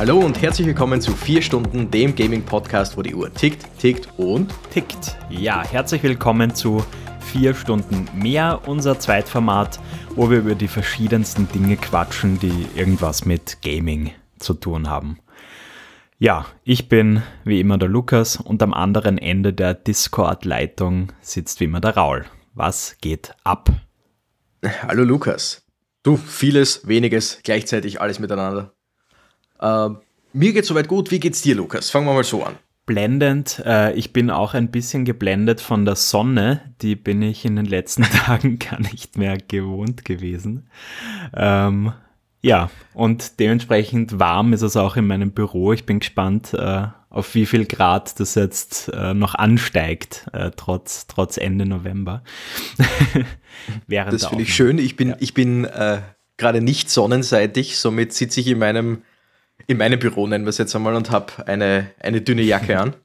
Hallo und herzlich willkommen zu 4 Stunden, dem Gaming-Podcast, wo die Uhr tickt, tickt und tickt. Ja, herzlich willkommen zu 4 Stunden mehr, unser Zweitformat, wo wir über die verschiedensten Dinge quatschen, die irgendwas mit Gaming zu tun haben. Ja, ich bin wie immer der Lukas und am anderen Ende der Discord-Leitung sitzt wie immer der Raul. Was geht ab? Hallo Lukas. Du, vieles, weniges, gleichzeitig alles miteinander. Äh, mir geht's soweit gut. Wie geht's dir, Lukas? Fangen wir mal so an. Blendend. Äh, ich bin auch ein bisschen geblendet von der Sonne. Die bin ich in den letzten Tagen gar nicht mehr gewohnt gewesen. Ähm, ja, und dementsprechend warm ist es auch in meinem Büro. Ich bin gespannt, äh, auf wie viel Grad das jetzt äh, noch ansteigt, äh, trotz, trotz Ende November. das finde ich schön. Ich bin, ja. ich bin äh, gerade nicht sonnenseitig, somit sitze ich in meinem in meinem Büro, nennen wir es jetzt einmal, und habe eine, eine dünne Jacke an.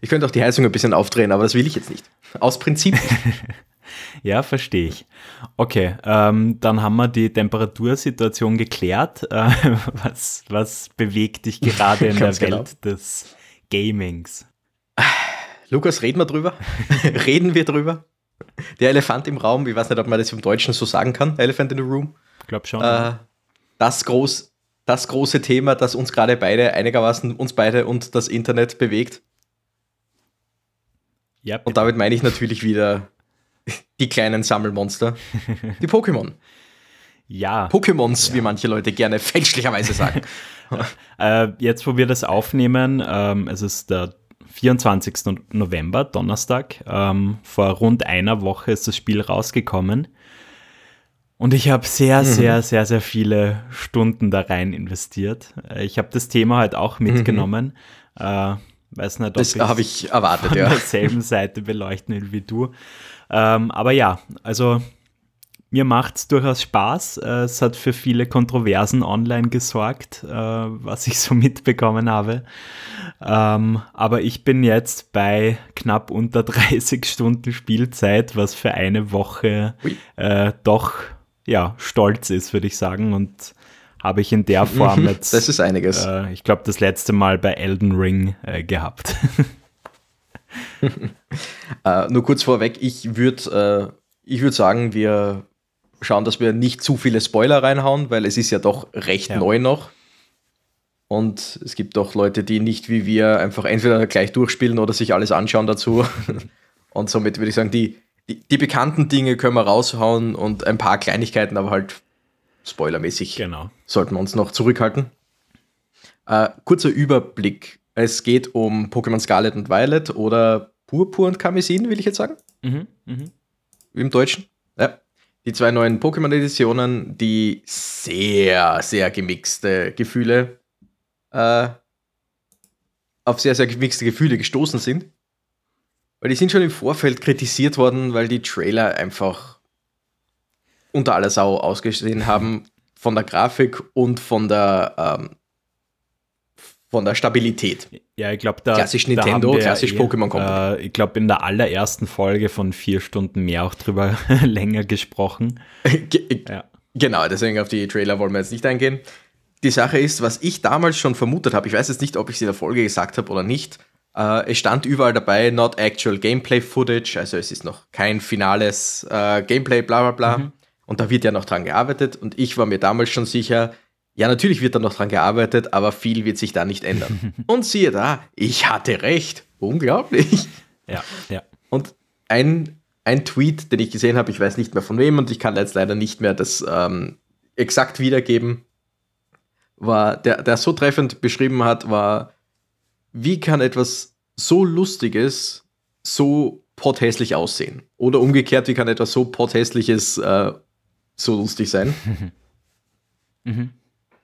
Ich könnte auch die Heizung ein bisschen aufdrehen, aber das will ich jetzt nicht. Aus Prinzip. ja, verstehe ich. Okay, ähm, dann haben wir die Temperatursituation geklärt. Äh, was, was bewegt dich gerade in der genau. Welt des Gamings? Lukas, reden wir drüber? reden wir drüber? Der Elefant im Raum, ich weiß nicht, ob man das im Deutschen so sagen kann, Elephant in the Room. Ich glaube schon. Äh, das groß, das große Thema, das uns gerade beide, einigermaßen uns beide und das Internet bewegt. Ja, und damit meine ich natürlich wieder die kleinen Sammelmonster, die Pokémon. Ja. Pokémons, ja. wie manche Leute gerne fälschlicherweise sagen. äh, jetzt, wo wir das aufnehmen, ähm, es ist der 24. November, Donnerstag. Ähm, vor rund einer Woche ist das Spiel rausgekommen. Und ich habe sehr, mhm. sehr, sehr, sehr viele Stunden da rein investiert. Äh, ich habe das Thema halt auch mhm. mitgenommen. Mhm. Äh, weiß nicht, ob das habe ich erwartet, von ja. derselben Seite beleuchten will wie du. Ähm, aber ja, also mir macht es durchaus Spaß. Äh, es hat für viele Kontroversen online gesorgt, äh, was ich so mitbekommen habe. Ähm, aber ich bin jetzt bei knapp unter 30 Stunden Spielzeit, was für eine Woche äh, doch ja, stolz ist, würde ich sagen. Und habe ich in der Form jetzt. Das ist einiges. Äh, ich glaube, das letzte Mal bei Elden Ring äh, gehabt. äh, nur kurz vorweg, ich würde äh, würd sagen, wir schauen, dass wir nicht zu viele Spoiler reinhauen, weil es ist ja doch recht ja. neu noch. Und es gibt doch Leute, die nicht wie wir einfach entweder gleich durchspielen oder sich alles anschauen dazu. Und somit würde ich sagen, die, die, die, bekannten Dinge können wir raushauen und ein paar Kleinigkeiten, aber halt spoilermäßig genau. sollten wir uns noch zurückhalten. Äh, kurzer Überblick. Es geht um Pokémon Scarlet und Violet oder Purpur und Kamisin, will ich jetzt sagen. Mhm, mh. Im Deutschen. Ja. Die zwei neuen Pokémon-Editionen, die sehr, sehr gemixte Gefühle, äh, auf sehr, sehr gemixte Gefühle gestoßen sind. Weil die sind schon im Vorfeld kritisiert worden, weil die Trailer einfach unter aller Sau ausgesehen haben von der Grafik und von der ähm, von der Stabilität. Ja, ich glaube, da klassisch Nintendo, da klassisch eh, Pokémon Company. Äh, ich glaube, in der allerersten Folge von vier Stunden mehr auch drüber länger gesprochen. ja. Genau, deswegen auf die Trailer wollen wir jetzt nicht eingehen. Die Sache ist, was ich damals schon vermutet habe, ich weiß jetzt nicht, ob ich es in der Folge gesagt habe oder nicht, äh, es stand überall dabei, not actual Gameplay Footage, also es ist noch kein finales äh, Gameplay, bla bla bla. Mhm. Und da wird ja noch dran gearbeitet. Und ich war mir damals schon sicher, ja, natürlich wird da noch dran gearbeitet, aber viel wird sich da nicht ändern. und siehe da, ich hatte recht. Unglaublich. Ja, ja. Und ein, ein Tweet, den ich gesehen habe, ich weiß nicht mehr von wem und ich kann jetzt leider nicht mehr das ähm, exakt wiedergeben, war, der, der so treffend beschrieben hat, war, wie kann etwas so Lustiges so pothässlich aussehen? Oder umgekehrt, wie kann etwas so pothässliches äh, so lustig sein? mhm.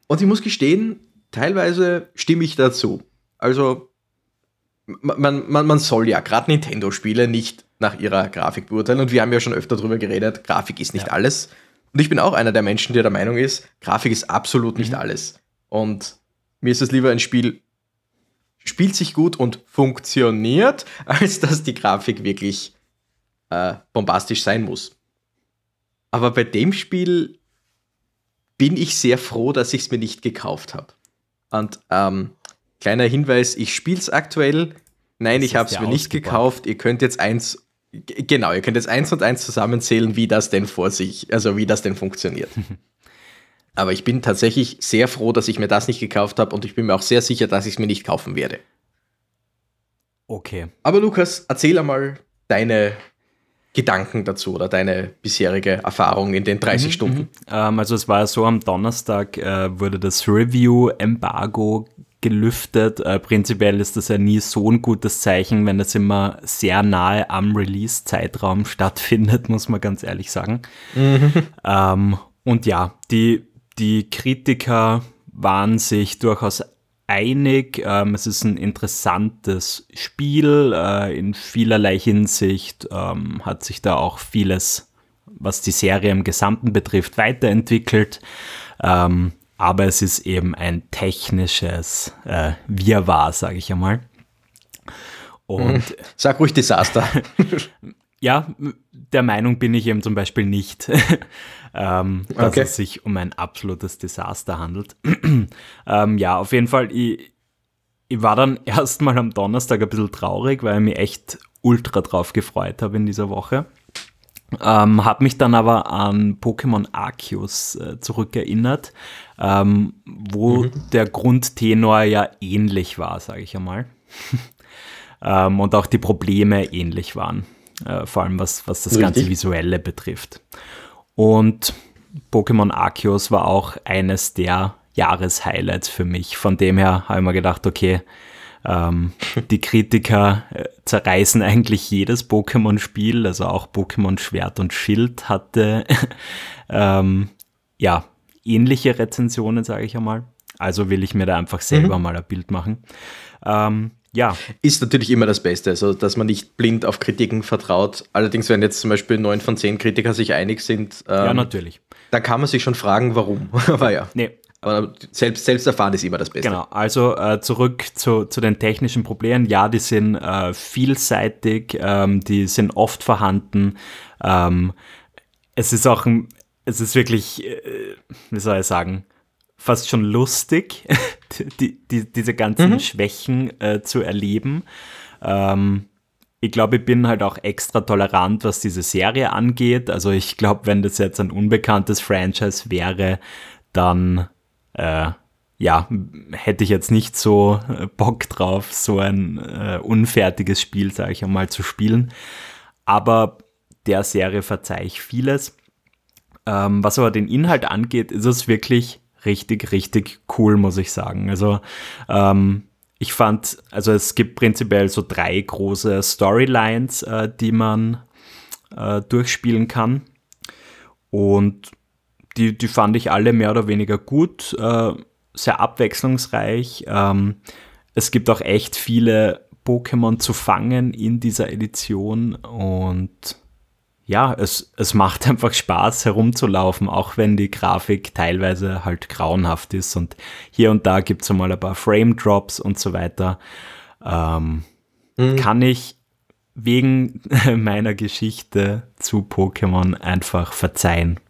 Und ich muss gestehen, teilweise stimme ich dazu. Also, man, man, man soll ja gerade Nintendo-Spiele nicht nach ihrer Grafik beurteilen. Und wir haben ja schon öfter darüber geredet, Grafik ist nicht ja. alles. Und ich bin auch einer der Menschen, der der Meinung ist, Grafik ist absolut nicht mhm. alles. Und mir ist es lieber ein Spiel spielt sich gut und funktioniert, als dass die Grafik wirklich äh, bombastisch sein muss. Aber bei dem Spiel bin ich sehr froh, dass ich es mir nicht gekauft habe. Und ähm, kleiner Hinweis, ich spiele es aktuell. Nein, das ich habe es mir nicht gekauft. Ihr könnt jetzt eins, genau, ihr könnt jetzt eins und eins zusammenzählen, wie das denn vor sich, also wie das denn funktioniert. Aber ich bin tatsächlich sehr froh, dass ich mir das nicht gekauft habe und ich bin mir auch sehr sicher, dass ich es mir nicht kaufen werde. Okay. Aber Lukas, erzähl einmal deine Gedanken dazu oder deine bisherige Erfahrung in den 30 mhm, Stunden? Mhm. Ähm, also es war so, am Donnerstag äh, wurde das Review-Embargo gelüftet. Äh, prinzipiell ist das ja nie so ein gutes Zeichen, wenn es immer sehr nahe am Release-Zeitraum stattfindet, muss man ganz ehrlich sagen. Mhm. Ähm, und ja, die, die Kritiker waren sich durchaus einig. Ähm, es ist ein interessantes Spiel. Äh, in vielerlei Hinsicht ähm, hat sich da auch vieles, was die Serie im Gesamten betrifft, weiterentwickelt. Ähm, aber es ist eben ein technisches äh, Wirrwarr, sage ich einmal. Und Sag ruhig Desaster. ja, der Meinung bin ich eben zum Beispiel nicht. Ähm, dass okay. es sich um ein absolutes Desaster handelt. ähm, ja, auf jeden Fall, ich, ich war dann erstmal am Donnerstag ein bisschen traurig, weil ich mich echt ultra drauf gefreut habe in dieser Woche. Ähm, habe mich dann aber an Pokémon Arceus äh, zurückerinnert, ähm, wo mhm. der Grundtenor ja ähnlich war, sage ich einmal. ähm, und auch die Probleme ähnlich waren, äh, vor allem was, was das Richtig. ganze Visuelle betrifft. Und Pokémon Arceus war auch eines der Jahreshighlights für mich. Von dem her habe ich mir gedacht, okay, ähm, die Kritiker äh, zerreißen eigentlich jedes Pokémon-Spiel, also auch Pokémon Schwert und Schild hatte ähm, ja ähnliche Rezensionen, sage ich einmal. Also will ich mir da einfach selber mhm. mal ein Bild machen. Ähm, ja. Ist natürlich immer das Beste, also dass man nicht blind auf Kritiken vertraut. Allerdings, wenn jetzt zum Beispiel neun von zehn Kritiker sich einig sind, ähm, ja, natürlich. Da kann man sich schon fragen, warum. Aber ja. Nee. Aber selbst, selbst erfahren ist immer das Beste. Genau, also äh, zurück zu, zu den technischen Problemen. Ja, die sind äh, vielseitig, ähm, die sind oft vorhanden. Ähm, es ist auch ein, es ist wirklich, äh, wie soll ich sagen, fast schon lustig, die, die, diese ganzen mhm. Schwächen äh, zu erleben. Ähm, ich glaube, ich bin halt auch extra tolerant, was diese Serie angeht. Also ich glaube, wenn das jetzt ein unbekanntes Franchise wäre, dann äh, ja, hätte ich jetzt nicht so äh, Bock drauf, so ein äh, unfertiges Spiel, sage ich einmal, zu spielen. Aber der Serie verzeihe ich vieles. Ähm, was aber den Inhalt angeht, ist es wirklich richtig, richtig cool, muss ich sagen. Also ähm, ich fand, also es gibt prinzipiell so drei große Storylines, äh, die man äh, durchspielen kann. Und die, die fand ich alle mehr oder weniger gut, äh, sehr abwechslungsreich. Ähm, es gibt auch echt viele Pokémon zu fangen in dieser Edition und ja, es, es macht einfach Spaß herumzulaufen, auch wenn die Grafik teilweise halt grauenhaft ist und hier und da gibt es mal ein paar Frame Drops und so weiter. Ähm, mhm. Kann ich wegen meiner Geschichte zu Pokémon einfach verzeihen.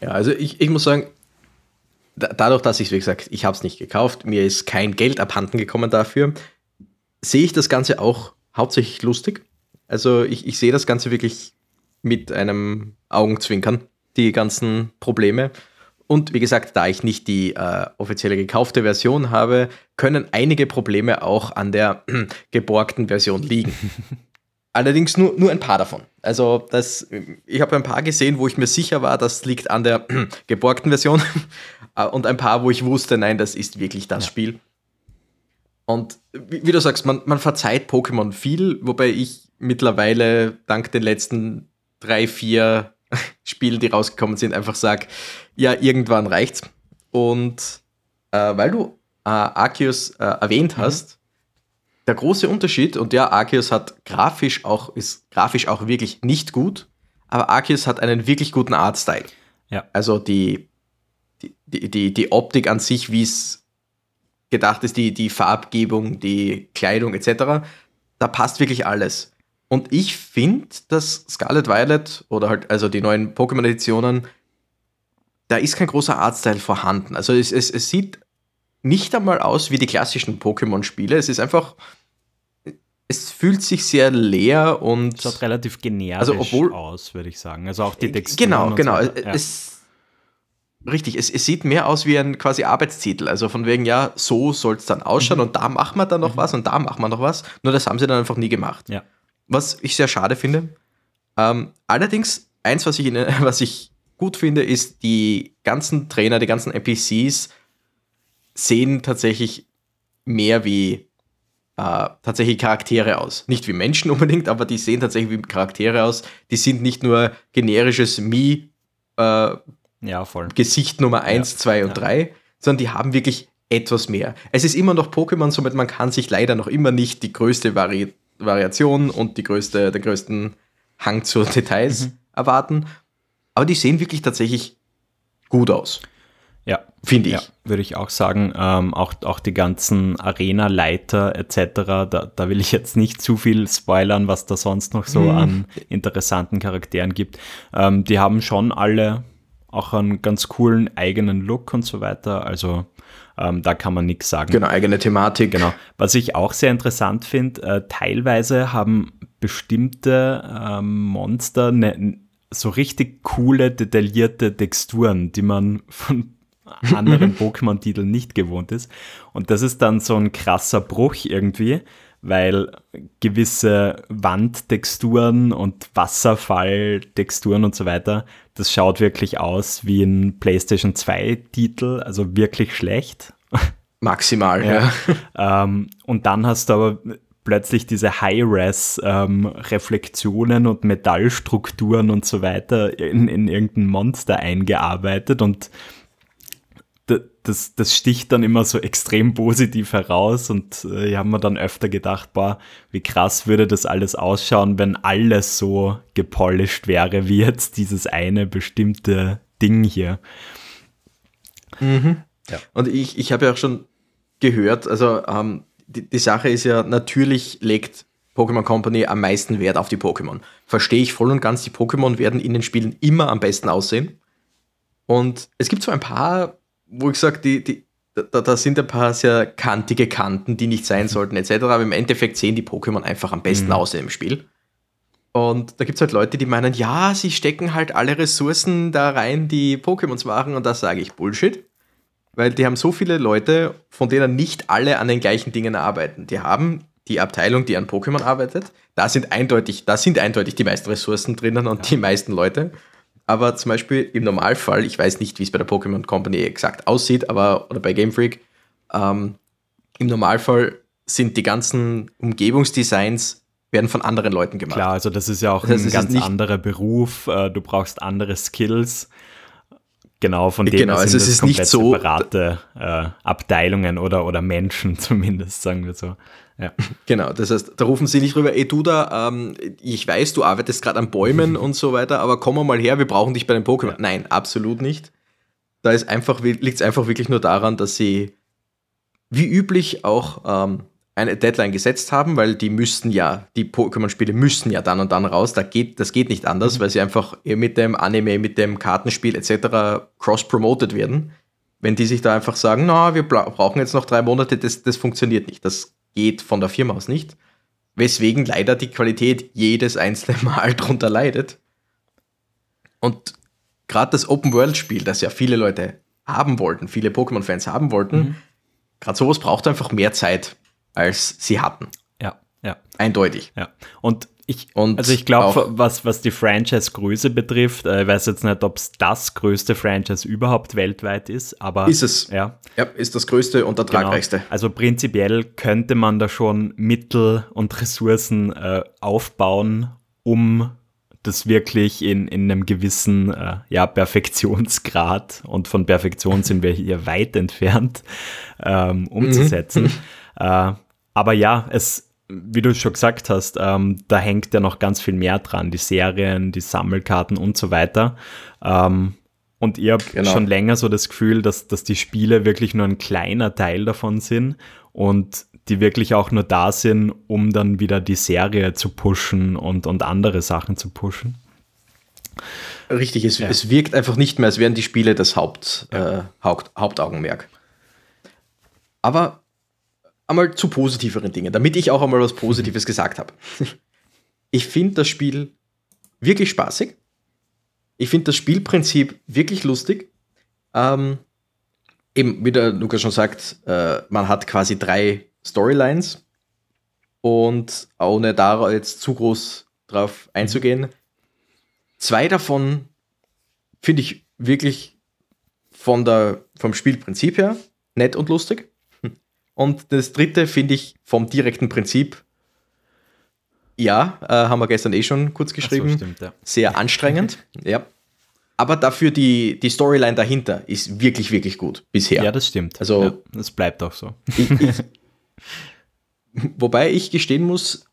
ja, also ich, ich muss sagen, dadurch, dass ich, wie gesagt, ich habe es nicht gekauft, mir ist kein Geld abhanden gekommen dafür, sehe ich das Ganze auch hauptsächlich lustig. Also ich, ich sehe das Ganze wirklich mit einem Augenzwinkern, die ganzen Probleme. Und wie gesagt, da ich nicht die äh, offizielle gekaufte Version habe, können einige Probleme auch an der äh, geborgten Version liegen. Allerdings nur, nur ein paar davon. Also das, ich habe ein paar gesehen, wo ich mir sicher war, das liegt an der äh, geborgten Version. Und ein paar, wo ich wusste, nein, das ist wirklich das ja. Spiel. Und wie, wie, du sagst, man, man verzeiht Pokémon viel, wobei ich mittlerweile dank den letzten drei, vier Spielen, die rausgekommen sind, einfach sage, ja, irgendwann reicht's. Und äh, weil du äh, Arceus äh, erwähnt mhm. hast, der große Unterschied, und ja, Arceus hat grafisch auch, ist grafisch auch wirklich nicht gut, aber Arceus hat einen wirklich guten Artstyle. Ja. Also die, die, die, die Optik an sich, wie es gedacht ist, die, die Farbgebung, die Kleidung etc., da passt wirklich alles. Und ich finde, dass Scarlet Violet oder halt also die neuen Pokémon-Editionen da ist kein großer Artstyle vorhanden. Also es, es, es sieht nicht einmal aus wie die klassischen Pokémon-Spiele. Es ist einfach, es fühlt sich sehr leer und. Es schaut relativ generisch also obwohl, aus, würde ich sagen. Also auch die Texturen. Genau, genau. So ja. es, richtig, es, es, sieht mehr aus wie ein quasi Arbeitstitel. Also von wegen, ja, so soll es dann ausschauen mhm. und da machen wir dann noch mhm. was und da machen wir noch was. Nur das haben sie dann einfach nie gemacht. Ja. Was ich sehr schade finde. Ähm, allerdings, eins, was ich, in, was ich gut finde, ist, die ganzen Trainer, die ganzen NPCs sehen tatsächlich mehr wie äh, tatsächlich Charaktere aus. Nicht wie Menschen unbedingt, aber die sehen tatsächlich wie Charaktere aus. Die sind nicht nur generisches Mi äh, ja, Gesicht Nummer 1, 2 ja, und 3, ja. sondern die haben wirklich etwas mehr. Es ist immer noch Pokémon, somit man kann sich leider noch immer nicht die größte Vari Variation und die größte, den größten Hang zu Details mhm. erwarten. Aber die sehen wirklich tatsächlich gut aus. Ja, finde ich. Ja, würde ich auch sagen. Ähm, auch, auch die ganzen Arena-Leiter etc., da, da will ich jetzt nicht zu viel spoilern, was da sonst noch so mhm. an interessanten Charakteren gibt. Ähm, die haben schon alle auch einen ganz coolen eigenen Look und so weiter. Also ähm, da kann man nichts sagen. Genau, eigene Thematik. Genau. Was ich auch sehr interessant finde, äh, teilweise haben bestimmte ähm, Monster ne, so richtig coole, detaillierte Texturen, die man von anderen Pokémon-Titeln nicht gewohnt ist. Und das ist dann so ein krasser Bruch irgendwie, weil gewisse Wandtexturen und Wasserfalltexturen und so weiter, das schaut wirklich aus wie ein PlayStation 2-Titel, also wirklich schlecht. Maximal, ja. ja. Ähm, und dann hast du aber plötzlich diese High-Res-Reflexionen ähm, und Metallstrukturen und so weiter in, in irgendein Monster eingearbeitet und das, das sticht dann immer so extrem positiv heraus und äh, ich habe mir dann öfter gedacht, boah, wie krass würde das alles ausschauen, wenn alles so gepolished wäre wie jetzt dieses eine bestimmte Ding hier. Mhm. Ja. Und ich, ich habe ja auch schon gehört, also ähm, die, die Sache ist ja, natürlich legt Pokémon Company am meisten Wert auf die Pokémon. Verstehe ich voll und ganz, die Pokémon werden in den Spielen immer am besten aussehen. Und es gibt so ein paar wo ich sage, die, die, da, da, sind ein paar sehr kantige Kanten, die nicht sein sollten, etc. Aber im Endeffekt sehen die Pokémon einfach am besten mhm. aus im Spiel. Und da gibt es halt Leute, die meinen, ja, sie stecken halt alle Ressourcen da rein, die Pokémons machen. Und da sage ich Bullshit. Weil die haben so viele Leute, von denen nicht alle an den gleichen Dingen arbeiten. Die haben die Abteilung, die an Pokémon arbeitet. Da sind eindeutig, da sind eindeutig die meisten Ressourcen drinnen und ja. die meisten Leute. Aber zum Beispiel im Normalfall, ich weiß nicht, wie es bei der Pokémon Company exakt aussieht, aber oder bei Game Freak, ähm, im Normalfall sind die ganzen Umgebungsdesigns werden von anderen Leuten gemacht. Klar, also das ist ja auch das ein ganz anderer Beruf. Äh, du brauchst andere Skills. Genau, von denen genau, also sind es ist nicht so separate äh, Abteilungen oder, oder Menschen zumindest, sagen wir so. Ja. Genau, das heißt, da rufen sie nicht rüber, ey du da, ähm, ich weiß, du arbeitest gerade an Bäumen und so weiter, aber komm mal her, wir brauchen dich bei den Pokémon. Ja. Nein, absolut nicht. Da ist einfach, liegt es einfach wirklich nur daran, dass sie wie üblich auch ähm, eine Deadline gesetzt haben, weil die müssten ja, die Pokémon-Spiele müssen ja dann und dann raus. Da geht, das geht nicht anders, mhm. weil sie einfach mit dem Anime, mit dem Kartenspiel etc. cross-promoted werden. Wenn die sich da einfach sagen, na, wir brauchen jetzt noch drei Monate, das, das funktioniert nicht. Das geht von der Firma aus nicht. Weswegen leider die Qualität jedes einzelne Mal drunter leidet. Und gerade das Open-World-Spiel, das ja viele Leute haben wollten, viele Pokémon-Fans haben wollten, mhm. gerade sowas braucht einfach mehr Zeit, als sie hatten. Ja, ja. Eindeutig. Ja. Und ich, und also ich glaube, was, was die Franchise-Größe betrifft, äh, ich weiß jetzt nicht, ob es das größte Franchise überhaupt weltweit ist, aber ist es. Ja, ja ist das größte und ertragreichste. Genau. Also prinzipiell könnte man da schon Mittel und Ressourcen äh, aufbauen, um das wirklich in, in einem gewissen äh, ja, Perfektionsgrad, und von Perfektion sind wir hier weit entfernt, ähm, umzusetzen. Mhm. äh, aber ja, es, wie du schon gesagt hast, ähm, da hängt ja noch ganz viel mehr dran, die Serien, die Sammelkarten und so weiter. Ähm, und ich habe genau. schon länger so das Gefühl, dass, dass die Spiele wirklich nur ein kleiner Teil davon sind und die wirklich auch nur da sind, um dann wieder die Serie zu pushen und, und andere Sachen zu pushen. Richtig, es, ja. es wirkt einfach nicht mehr, als wären die Spiele das Haupt, ja. äh, Haupt, Hauptaugenmerk. Aber einmal zu positiveren Dingen, damit ich auch einmal was Positives gesagt habe. Ich finde das Spiel wirklich spaßig. Ich finde das Spielprinzip wirklich lustig. Ähm, eben, wie der Lukas schon sagt, äh, man hat quasi drei Storylines und ohne da jetzt zu groß drauf einzugehen, zwei davon finde ich wirklich von der, vom Spielprinzip her nett und lustig. Und das dritte finde ich vom direkten Prinzip, ja, äh, haben wir gestern eh schon kurz geschrieben, so, stimmt, ja. sehr anstrengend. ja. Aber dafür die, die Storyline dahinter ist wirklich, wirklich gut bisher. Ja, das stimmt. Also, ja, das bleibt auch so. Ich, ich, wobei ich gestehen muss,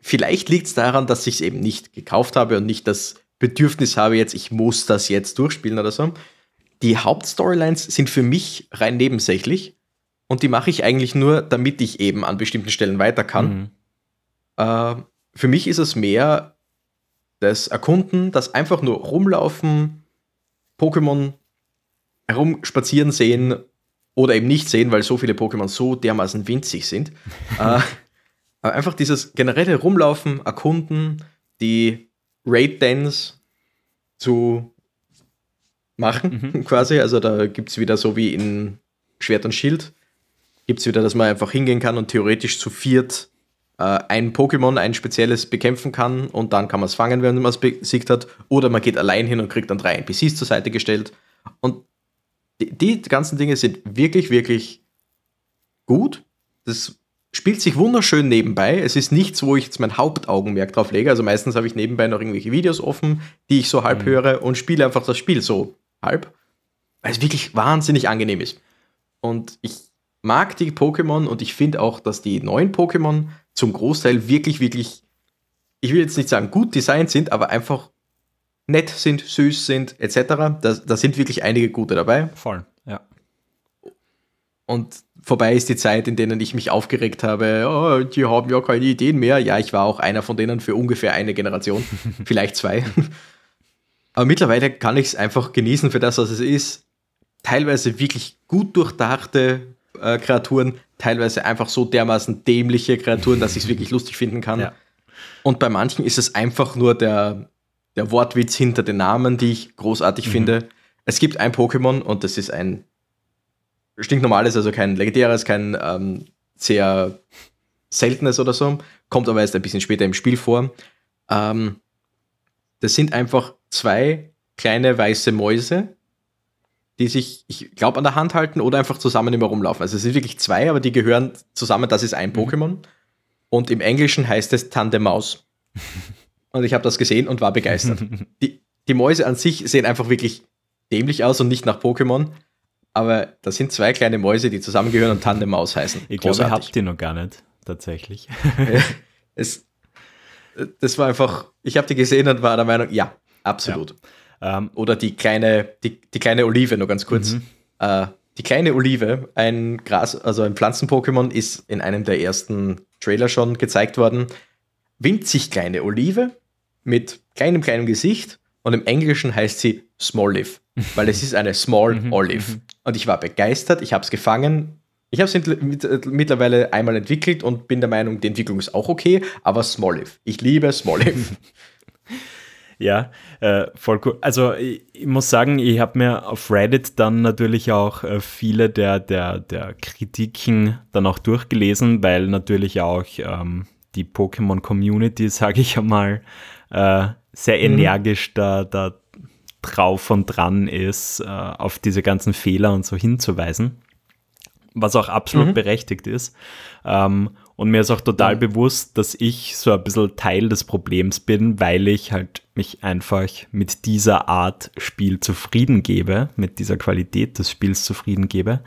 vielleicht liegt es daran, dass ich es eben nicht gekauft habe und nicht das Bedürfnis habe, jetzt, ich muss das jetzt durchspielen oder so. Die Hauptstorylines sind für mich rein nebensächlich und die mache ich eigentlich nur, damit ich eben an bestimmten Stellen weiter kann. Mhm. Äh, für mich ist es mehr das Erkunden, das einfach nur rumlaufen, Pokémon herumspazieren sehen oder eben nicht sehen, weil so viele Pokémon so dermaßen winzig sind. äh, aber einfach dieses generelle Rumlaufen, Erkunden, die Raid-Dance zu machen, mhm. quasi. Also da gibt es wieder so wie in Schwert und Schild, gibt es wieder, dass man einfach hingehen kann und theoretisch zu viert äh, ein Pokémon, ein spezielles bekämpfen kann und dann kann man es fangen, wenn man es besiegt hat. Oder man geht allein hin und kriegt dann drei NPCs zur Seite gestellt. Und die, die ganzen Dinge sind wirklich, wirklich gut. Das spielt sich wunderschön nebenbei. Es ist nichts, wo ich jetzt mein Hauptaugenmerk drauf lege. Also meistens habe ich nebenbei noch irgendwelche Videos offen, die ich so halb mhm. höre und spiele einfach das Spiel so halb, weil es wirklich wahnsinnig angenehm ist. Und ich mag die Pokémon und ich finde auch, dass die neuen Pokémon zum Großteil wirklich, wirklich, ich will jetzt nicht sagen gut designt sind, aber einfach nett sind, süß sind, etc. Da, da sind wirklich einige gute dabei. Voll, ja. Und vorbei ist die Zeit, in denen ich mich aufgeregt habe, oh, die haben ja keine Ideen mehr. Ja, ich war auch einer von denen für ungefähr eine Generation, vielleicht zwei. Aber mittlerweile kann ich es einfach genießen für das, was es ist. Teilweise wirklich gut durchdachte äh, Kreaturen, teilweise einfach so dermaßen dämliche Kreaturen, dass ich es wirklich lustig finden kann. Ja. Und bei manchen ist es einfach nur der, der Wortwitz hinter den Namen, die ich großartig mhm. finde. Es gibt ein Pokémon und das ist ein stinknormales, also kein legendäres, kein ähm, sehr seltenes oder so, kommt aber erst ein bisschen später im Spiel vor. Ähm, das sind einfach zwei kleine weiße Mäuse, die sich, ich glaube, an der Hand halten oder einfach zusammen immer rumlaufen. Also es sind wirklich zwei, aber die gehören zusammen, das ist ein mhm. Pokémon. Und im Englischen heißt es Tandem Maus. und ich habe das gesehen und war begeistert. die, die Mäuse an sich sehen einfach wirklich dämlich aus und nicht nach Pokémon. Aber das sind zwei kleine Mäuse, die zusammengehören und Tandem Maus heißen. Ich glaube, ihr habt die noch gar nicht, tatsächlich. es, das war einfach, ich habe die gesehen und war der Meinung, ja, absolut. Ja. Ähm, Oder die kleine, die, die kleine Olive, nur ganz kurz. Mhm. Äh, die kleine Olive, ein Gras, also ein Pflanzen-Pokémon, ist in einem der ersten Trailer schon gezeigt worden. Winzig kleine Olive mit kleinem, kleinem Gesicht und im Englischen heißt sie Small Olive, weil es ist eine Small mhm. Olive. Mhm. Und ich war begeistert, ich habe es gefangen. Ich habe es mittlerweile einmal entwickelt und bin der Meinung, die Entwicklung ist auch okay, aber Small Olive. Ich liebe Small Olive. Ja, äh, voll cool. Also ich, ich muss sagen, ich habe mir auf Reddit dann natürlich auch äh, viele der, der, der Kritiken dann auch durchgelesen, weil natürlich auch ähm, die Pokémon-Community, sage ich einmal, äh, sehr mhm. energisch da, da drauf und dran ist, äh, auf diese ganzen Fehler und so hinzuweisen, was auch absolut mhm. berechtigt ist. Ähm, und mir ist auch total mhm. bewusst, dass ich so ein bisschen Teil des Problems bin, weil ich halt mich einfach mit dieser Art Spiel zufrieden gebe, mit dieser Qualität des Spiels zufrieden gebe.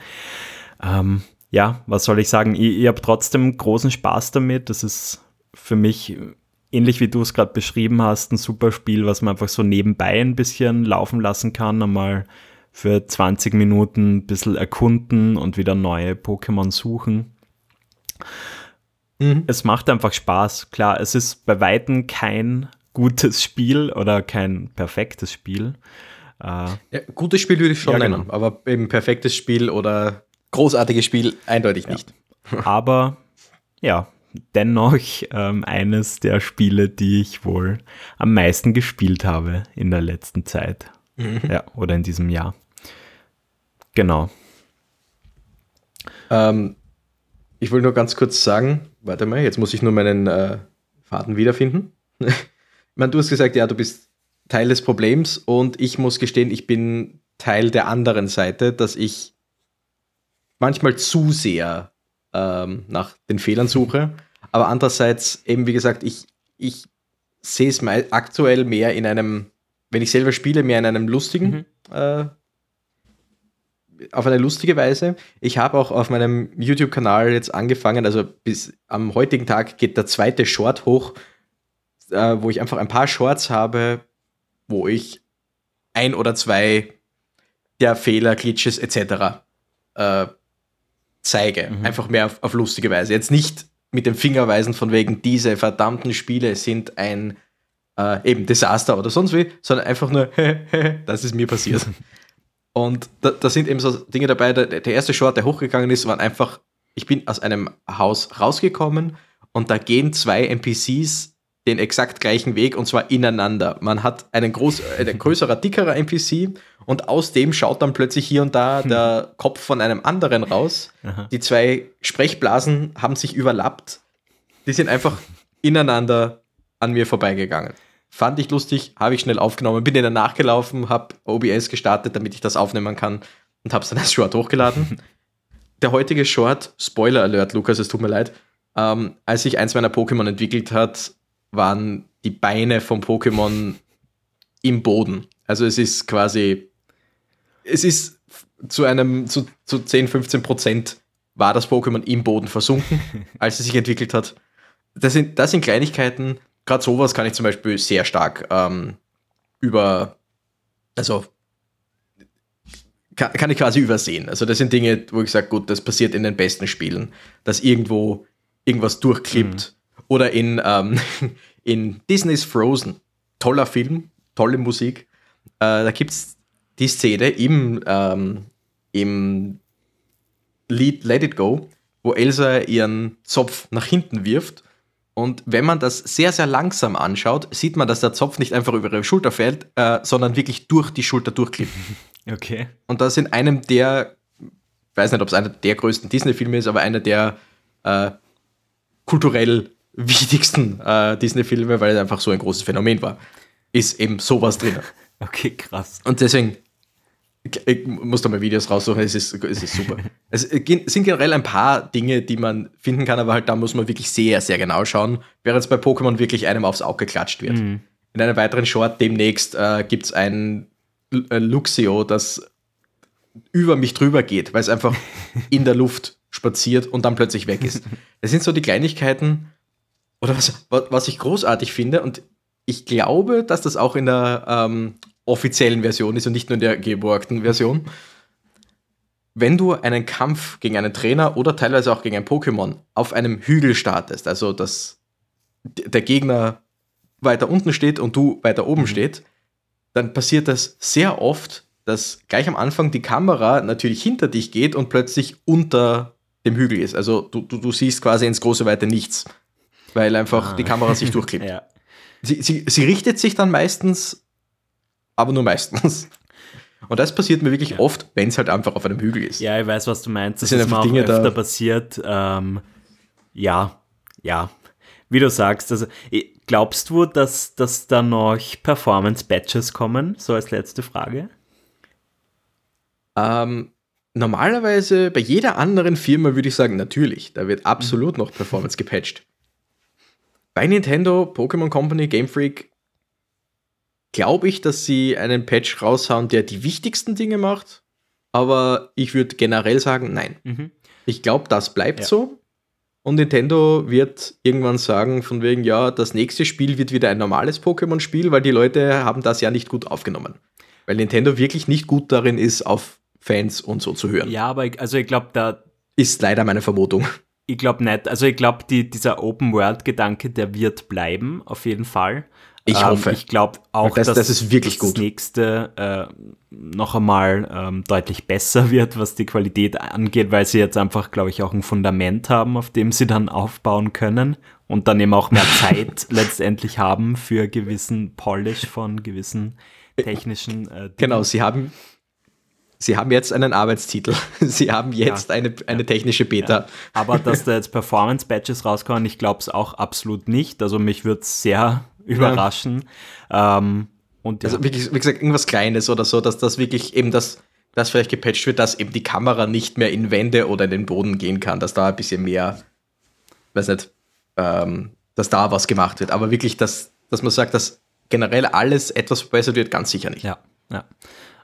Ähm, ja, was soll ich sagen? Ich, ich habe trotzdem großen Spaß damit. Das ist für mich ähnlich wie du es gerade beschrieben hast, ein super Spiel, was man einfach so nebenbei ein bisschen laufen lassen kann, einmal für 20 Minuten ein bisschen erkunden und wieder neue Pokémon suchen. Mhm. Es macht einfach Spaß. Klar, es ist bei Weitem kein gutes Spiel oder kein perfektes Spiel. Äh, ja, gutes Spiel würde ich schon ja, nennen, genau. aber eben perfektes Spiel oder großartiges Spiel eindeutig nicht. Aber ja, dennoch ähm, eines der Spiele, die ich wohl am meisten gespielt habe in der letzten Zeit. Mhm. Ja, oder in diesem Jahr. Genau. Ähm, ich will nur ganz kurz sagen, warte mal, jetzt muss ich nur meinen äh, Faden wiederfinden. ich meine, du hast gesagt, ja, du bist Teil des Problems und ich muss gestehen, ich bin Teil der anderen Seite, dass ich manchmal zu sehr ähm, nach den Fehlern suche. Aber andererseits, eben wie gesagt, ich, ich sehe es aktuell mehr in einem, wenn ich selber spiele, mehr in einem lustigen, mhm. äh, auf eine lustige Weise. Ich habe auch auf meinem YouTube-Kanal jetzt angefangen, also bis am heutigen Tag geht der zweite Short hoch, äh, wo ich einfach ein paar Shorts habe, wo ich ein oder zwei der Fehler, Glitches etc. Äh, zeige. Mhm. Einfach mehr auf, auf, lustige Weise. Jetzt nicht mit dem Finger weisen von wegen, diese verdammten Spiele sind ein äh, eben Desaster oder sonst wie, sondern einfach nur, das ist mir passiert. Und da, da, sind eben so Dinge dabei. Der, der erste Short, der hochgegangen ist, war einfach, ich bin aus einem Haus rausgekommen und da gehen zwei NPCs den exakt gleichen Weg und zwar ineinander. Man hat einen groß, ein größerer, dickerer NPC und aus dem schaut dann plötzlich hier und da der Kopf von einem anderen raus. Aha. Die zwei Sprechblasen haben sich überlappt. Die sind einfach ineinander an mir vorbeigegangen. Fand ich lustig, habe ich schnell aufgenommen, bin denen nachgelaufen, habe OBS gestartet, damit ich das aufnehmen kann und habe es dann als Short hochgeladen. Der heutige Short, Spoiler Alert, Lukas, es tut mir leid, ähm, als sich eins meiner Pokémon entwickelt hat, waren die Beine vom Pokémon im Boden. Also es ist quasi, es ist zu einem, zu, zu 10, 15 Prozent war das Pokémon im Boden versunken, als es sich entwickelt hat. Das sind, das sind Kleinigkeiten, gerade sowas kann ich zum Beispiel sehr stark ähm, über, also kann, kann, ich quasi übersehen. Also das sind Dinge, wo ich sage, gut, das passiert in den besten Spielen, dass irgendwo irgendwas durchklippt mhm. oder in, ähm, in Disney's Frozen. Toller Film, tolle Musik. Äh, da gibt es die Szene im, ähm, im Lied Let It Go, wo Elsa ihren Zopf nach hinten wirft. Und wenn man das sehr, sehr langsam anschaut, sieht man, dass der Zopf nicht einfach über ihre Schulter fällt, äh, sondern wirklich durch die Schulter durchklippt. Okay. Und das in einem der, ich weiß nicht, ob es einer der größten Disney-Filme ist, aber einer der äh, kulturell wichtigsten äh, Disney-Filme, weil es einfach so ein großes Phänomen war, ist eben sowas drin. Okay, krass. Und deswegen, ich muss da mal Videos raussuchen, es ist, es ist super. es sind generell ein paar Dinge, die man finden kann, aber halt da muss man wirklich sehr, sehr genau schauen, während es bei Pokémon wirklich einem aufs Auge geklatscht wird. Mhm. In einem weiteren Short demnächst äh, gibt es ein äh, Luxio, das über mich drüber geht, weil es einfach in der Luft spaziert und dann plötzlich weg ist. Das sind so die Kleinigkeiten, oder was, was ich großartig finde, und ich glaube, dass das auch in der ähm, offiziellen Version ist und nicht nur in der geborgten Version. Wenn du einen Kampf gegen einen Trainer oder teilweise auch gegen ein Pokémon auf einem Hügel startest, also dass der Gegner weiter unten steht und du weiter oben mhm. steht, dann passiert das sehr oft, dass gleich am Anfang die Kamera natürlich hinter dich geht und plötzlich unter dem Hügel ist. Also du, du, du siehst quasi ins große Weite nichts weil einfach ah. die Kamera sich durchklebt. ja. Sie, sie, sie richtet sich dann meistens, aber nur meistens. Und das passiert mir wirklich ja. oft, wenn es halt einfach auf einem Hügel ist. Ja, ich weiß, was du meinst. Das, das ist mir Dinge auch öfter da passiert. Ähm, ja, ja. Wie du sagst, also glaubst du, dass, dass da noch Performance-Batches kommen? So als letzte Frage. Ähm, normalerweise bei jeder anderen Firma würde ich sagen, natürlich. Da wird absolut noch Performance gepatcht. Bei Nintendo, Pokémon Company, Game Freak glaube ich, dass sie einen Patch raushauen, der die wichtigsten Dinge macht. Aber ich würde generell sagen, nein. Mhm. Ich glaube, das bleibt ja. so. Und Nintendo wird irgendwann sagen, von wegen, ja, das nächste Spiel wird wieder ein normales Pokémon-Spiel, weil die Leute haben das ja nicht gut aufgenommen. Weil Nintendo wirklich nicht gut darin ist, auf Fans und so zu hören. Ja, aber ich, also ich glaube, da. Ist leider meine Vermutung. Ich glaube nicht. Also ich glaube, die, dieser Open-World-Gedanke, der wird bleiben, auf jeden Fall. Ich ähm, hoffe. Ich glaube auch, das, dass das ist wirklich das gut. nächste äh, noch einmal ähm, deutlich besser wird, was die Qualität angeht, weil sie jetzt einfach, glaube ich, auch ein Fundament haben, auf dem sie dann aufbauen können und dann eben auch mehr Zeit letztendlich haben für gewissen Polish von gewissen technischen äh, Dingen. Genau, sie haben, sie haben jetzt einen Arbeitstitel. Sie haben jetzt Ja. eine, eine technische Beta. Ja. Aber dass da jetzt Performance-Badges rauskommen, ich glaube es auch absolut nicht. Also mich würde es sehr überraschen. Ähm, und ja. Also wirklich, wie gesagt, irgendwas Kleines oder so, dass das wirklich eben das, das vielleicht gepatcht wird, dass eben die Kamera nicht mehr in Wände oder in den Boden gehen kann, dass da ein bisschen mehr, weiß nicht, ähm, dass da was gemacht wird. Aber wirklich, dass, dass man sagt, dass generell alles etwas verbessert wird, ganz sicher nicht. Ja, ja.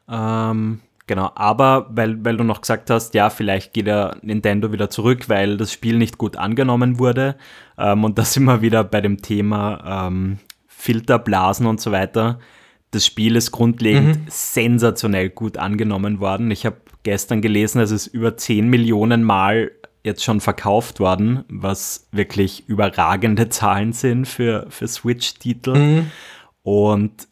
Ähm, genau, aber weil, weil du noch gesagt hast, ja, vielleicht geht der Nintendo wieder zurück, weil das Spiel nicht gut angenommen wurde. Ähm, und da sind wir wieder bei dem Thema ähm, Filterblasen und so weiter. Das Spiel ist grundlegend sensationell gut angenommen worden. Ich habe gestern gelesen, es ist über 10 Millionen Mal jetzt schon verkauft worden, was wirklich überragende Zahlen sind für, für Switch-Titel. Und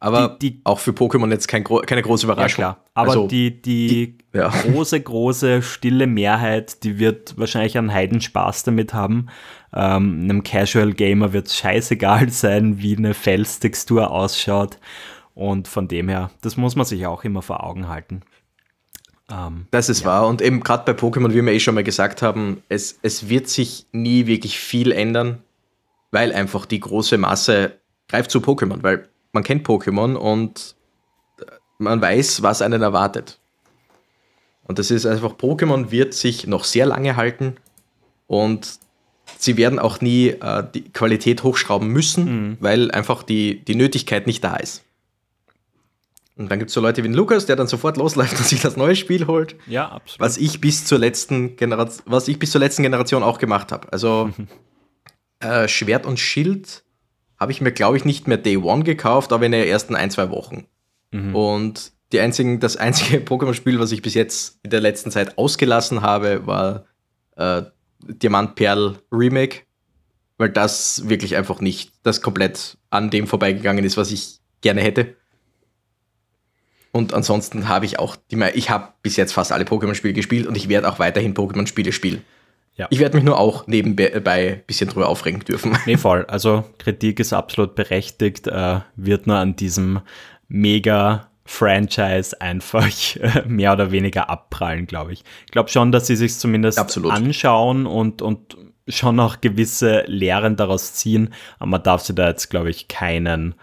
Aber Die- die- auch für Pokémon jetzt kein, keine große ja, Überraschung. klar. Aber Also, die, die, ja. große, große, stille Mehrheit, die wird wahrscheinlich einen Heidenspaß damit haben. Ähm, einem Casual Gamer wird es scheißegal sein, wie eine Felstextur ausschaut. Und von dem her, das muss man sich auch immer vor Augen halten. Ähm, Das ist wahr. Und eben gerade bei Pokémon, wie wir eh schon mal gesagt haben, es, es wird sich nie wirklich viel ändern, weil einfach die große Masse greift zu Pokémon, weil man kennt Pokémon und äh, man weiß, was einen erwartet. Und das ist einfach, Pokémon wird sich noch sehr lange halten und sie werden auch nie äh, die Qualität hochschrauben müssen, weil einfach die, die Nötigkeit nicht da ist. Und dann gibt es so Leute wie den Lukas, der dann sofort losläuft und sich das neue Spiel holt. ja, absolut. Was ich bis zur letzten Generation, was ich bis zur letzten Generation auch gemacht habe. Also äh, Schwert und Schild habe ich mir, glaube ich, nicht mehr Day One gekauft, aber in den ersten ein, zwei Wochen. Und die einzigen, das einzige Pokémon-Spiel, was ich bis jetzt in der letzten Zeit ausgelassen habe, war äh, Diamant Perl Remake, weil das wirklich einfach nicht, das komplett an dem vorbeigegangen ist, was ich gerne hätte. Und ansonsten habe ich auch, die, ich habe bis jetzt fast alle Pokémon-Spiele gespielt und ich werde auch weiterhin Pokémon-Spiele spielen. Ja. Ich werde mich nur auch nebenbei ein bisschen drüber aufregen dürfen. Nee, voll. Also Kritik ist absolut berechtigt, äh, wird nur an diesem Mega-Franchise einfach äh, mehr oder weniger abprallen, glaube ich. Ich glaube schon, dass sie sich zumindest Absolut. anschauen und, und schon auch gewisse Lehren daraus ziehen, aber man darf sie da jetzt, glaube ich, keinen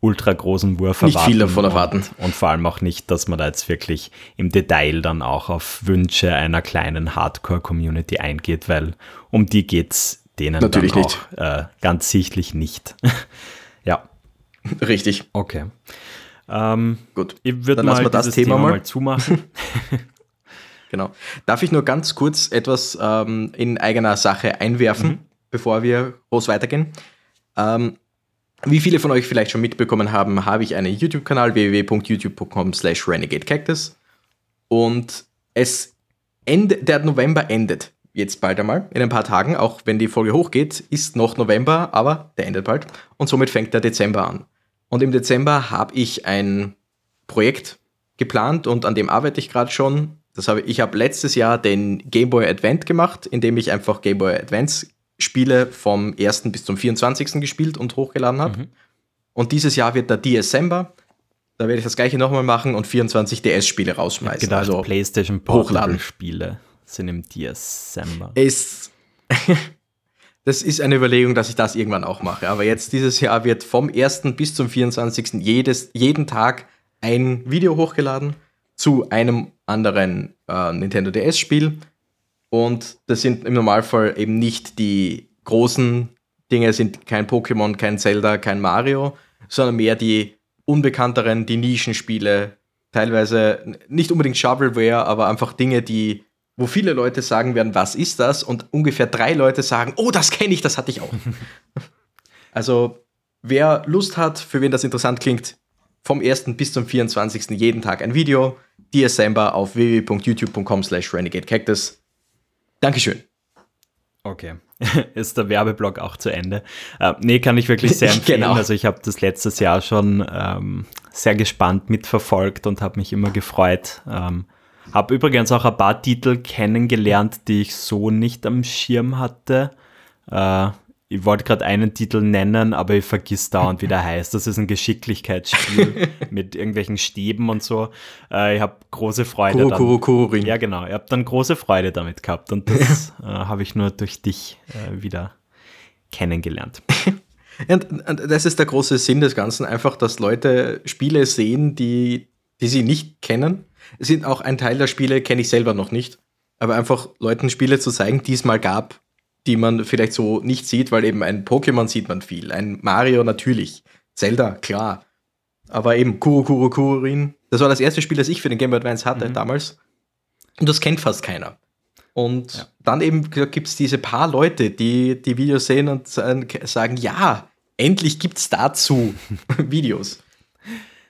ultra großen Wurf Nicht erwarten. viel davon erwarten. Und, und vor allem auch nicht, dass man da jetzt wirklich im Detail dann auch auf Wünsche einer kleinen Hardcore-Community eingeht, weil um die geht's denen Natürlich dann nicht. auch äh, ganz sichtlich nicht. ja, Richtig, okay. Ähm, gut. ich würde Dann mal lassen wir das Thema mal. mal zumachen. Genau. Darf ich nur ganz kurz etwas ähm, in eigener Sache einwerfen, bevor wir groß weitergehen? Ähm, wie viele von euch vielleicht schon mitbekommen haben, habe ich einen YouTube-Kanal www.youtube.com slash renegadecactus und es endet, der November endet jetzt bald einmal, in ein paar Tagen, auch wenn die Folge hochgeht, ist noch November, aber der endet bald und somit fängt der Dezember an. Und im Dezember habe ich ein Projekt geplant und an dem arbeite ich gerade schon. Das habe, ich habe letztes Jahr den Game Boy Advent gemacht, indem ich einfach Game Boy Advance Spiele vom 1. bis zum 24. gespielt und hochgeladen habe. Und dieses Jahr wird der December. Da werde ich das gleiche nochmal machen und 24 DS-Spiele rausschmeißen. gedacht, also PlayStation hochladen. Spiele sind im Dezember. ist, das ist eine Überlegung, dass ich das irgendwann auch mache. Aber jetzt dieses Jahr wird vom 1. bis zum 24. Jedes, jeden Tag ein Video hochgeladen zu einem anderen äh, Nintendo DS-Spiel. Und das sind im Normalfall eben nicht die großen Dinge, sind kein Pokémon, kein Zelda, kein Mario, sondern mehr die unbekannteren, die Nischenspiele, teilweise nicht unbedingt Shovelware, aber einfach Dinge, die, wo viele Leute sagen werden, was ist das? Und ungefähr drei Leute sagen, oh, das kenne ich, das hatte ich auch. also, wer Lust hat, für wen das interessant klingt, vom 1. bis zum 24. jeden Tag ein Video. December auf www.youtube.com slash renegadecactus. Dankeschön. Okay. Ist der Werbeblock auch zu Ende? Äh, nee, kann ich wirklich sehr empfehlen. genau. Also ich habe das letztes Jahr schon ähm, sehr gespannt mitverfolgt und habe mich immer gefreut. Ähm, habe übrigens auch ein paar Titel kennengelernt, die ich so nicht am Schirm hatte. Äh, ich wollte gerade einen Titel nennen, aber ich vergiss dauernd, wie der heißt. Das ist ein Geschicklichkeitsspiel mit irgendwelchen Stäben und so. Äh, ich habe große Freude. Kuro, Kuro, Kuro Ja, genau. Ich habe dann große Freude damit gehabt und das äh, habe ich nur durch dich äh, wieder kennengelernt. Und, und, das ist der große Sinn des Ganzen, einfach, dass Leute Spiele sehen, die, die sie nicht kennen. Es sind auch ein Teil der Spiele, kenne ich selber noch nicht. Aber einfach Leuten Spiele zu zeigen, die es mal gab, die man vielleicht so nicht sieht, weil eben ein Pokémon sieht man viel, ein Mario natürlich, Zelda, klar. Aber eben Kuro Kuro Kurin, das war das erste Spiel, das ich für den Game Boy Advance hatte mhm. damals. Und das kennt fast keiner. Und ja. dann eben gibt es diese paar Leute, die die Videos sehen und sagen, ja, endlich gibt es dazu Videos.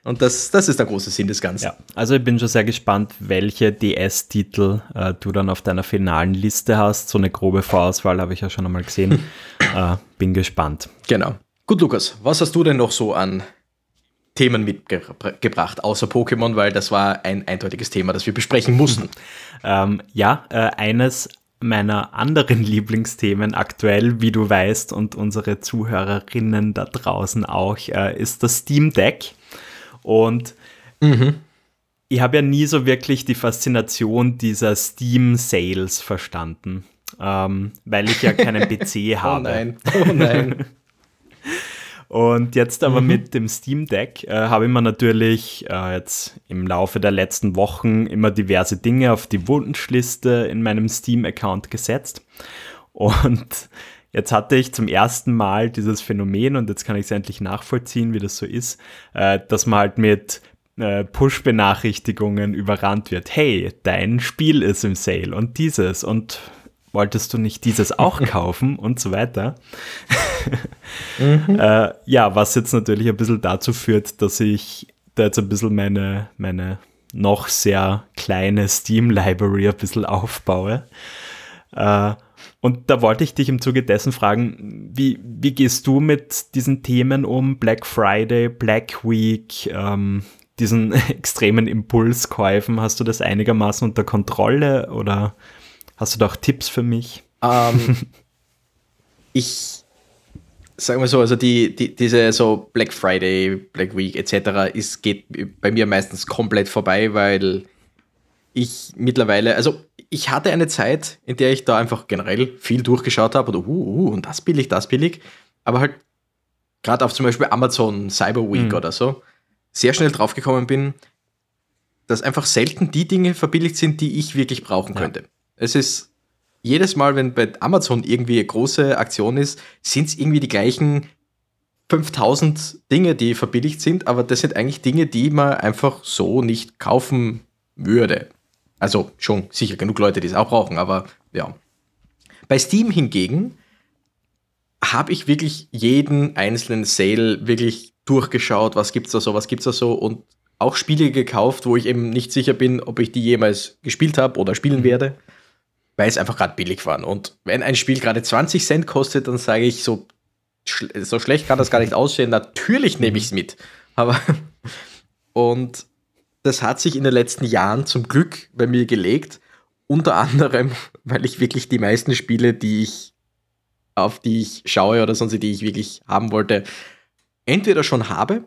Und das, das ist der große Sinn des Ganzen. Ja, also ich bin schon sehr gespannt, welche DS-Titel äh, du dann auf deiner finalen Liste hast. So eine grobe Vorauswahl habe ich ja schon einmal gesehen. äh, bin gespannt. Genau. Gut, Lukas, was hast du denn noch so an Themen mitgebracht, außer Pokémon, weil das war ein eindeutiges Thema, das wir besprechen mussten. ähm, ja, äh, eines meiner anderen Lieblingsthemen aktuell, wie du weißt, und unsere Zuhörerinnen da draußen auch, äh, ist das Steam Deck. Und mhm. ich habe ja nie so wirklich die Faszination dieser Steam-Sales verstanden, ähm, weil ich ja keinen PC habe. Oh nein, oh nein. Und jetzt aber mhm. mit dem Steam Deck äh, habe ich mir natürlich äh, jetzt im Laufe der letzten Wochen immer diverse Dinge auf die Wunschliste in meinem Steam-Account gesetzt. Und Jetzt hatte ich zum ersten Mal dieses Phänomen und jetzt kann ich es endlich nachvollziehen, wie das so ist, äh, dass man halt mit äh, Push-Benachrichtigungen überrannt wird. Hey, dein Spiel ist im Sale und dieses und wolltest du nicht dieses auch kaufen und so weiter. mhm. äh, ja, was jetzt natürlich ein bisschen dazu führt, dass ich da jetzt ein bisschen meine, meine noch sehr kleine Steam-Library ein bisschen aufbaue. Äh, und da wollte ich dich im Zuge dessen fragen, wie, wie gehst du mit diesen Themen um Black Friday, Black Week, ähm, diesen extremen Impulskäufen? Hast du das einigermaßen unter Kontrolle oder hast du da auch Tipps für mich? Ähm, ich sage mal so, also die, die, diese so Black Friday, Black Week etc. ist, geht bei mir meistens komplett vorbei, weil ich mittlerweile, also ich hatte eine Zeit, in der ich da einfach generell viel durchgeschaut habe oder uh, uh, und das billig, das billig, aber halt gerade auf zum Beispiel Amazon Cyber Week mhm. oder so sehr schnell draufgekommen bin, dass einfach selten die Dinge verbilligt sind, die ich wirklich brauchen ja. könnte. Es ist jedes Mal, wenn bei Amazon irgendwie eine große Aktion ist, sind es irgendwie die gleichen 5000 Dinge, die verbilligt sind, aber das sind eigentlich Dinge, die man einfach so nicht kaufen würde. Also schon sicher genug Leute, die es auch brauchen, aber ja. Bei Steam hingegen habe ich wirklich jeden einzelnen Sale wirklich durchgeschaut, was gibt's da so, was gibt's da so und auch Spiele gekauft, wo ich eben nicht sicher bin, ob ich die jemals gespielt habe oder spielen mhm. werde, weil es einfach gerade billig waren. Und wenn ein Spiel gerade 20 Cent kostet, dann sage ich so, so schlecht kann das gar nicht aussehen. Natürlich nehme ich es mit. Aber und das hat sich in den letzten Jahren zum Glück bei mir gelegt. Unter anderem, weil ich wirklich die meisten Spiele, die ich, auf die ich schaue oder sonst die ich wirklich haben wollte, entweder schon habe,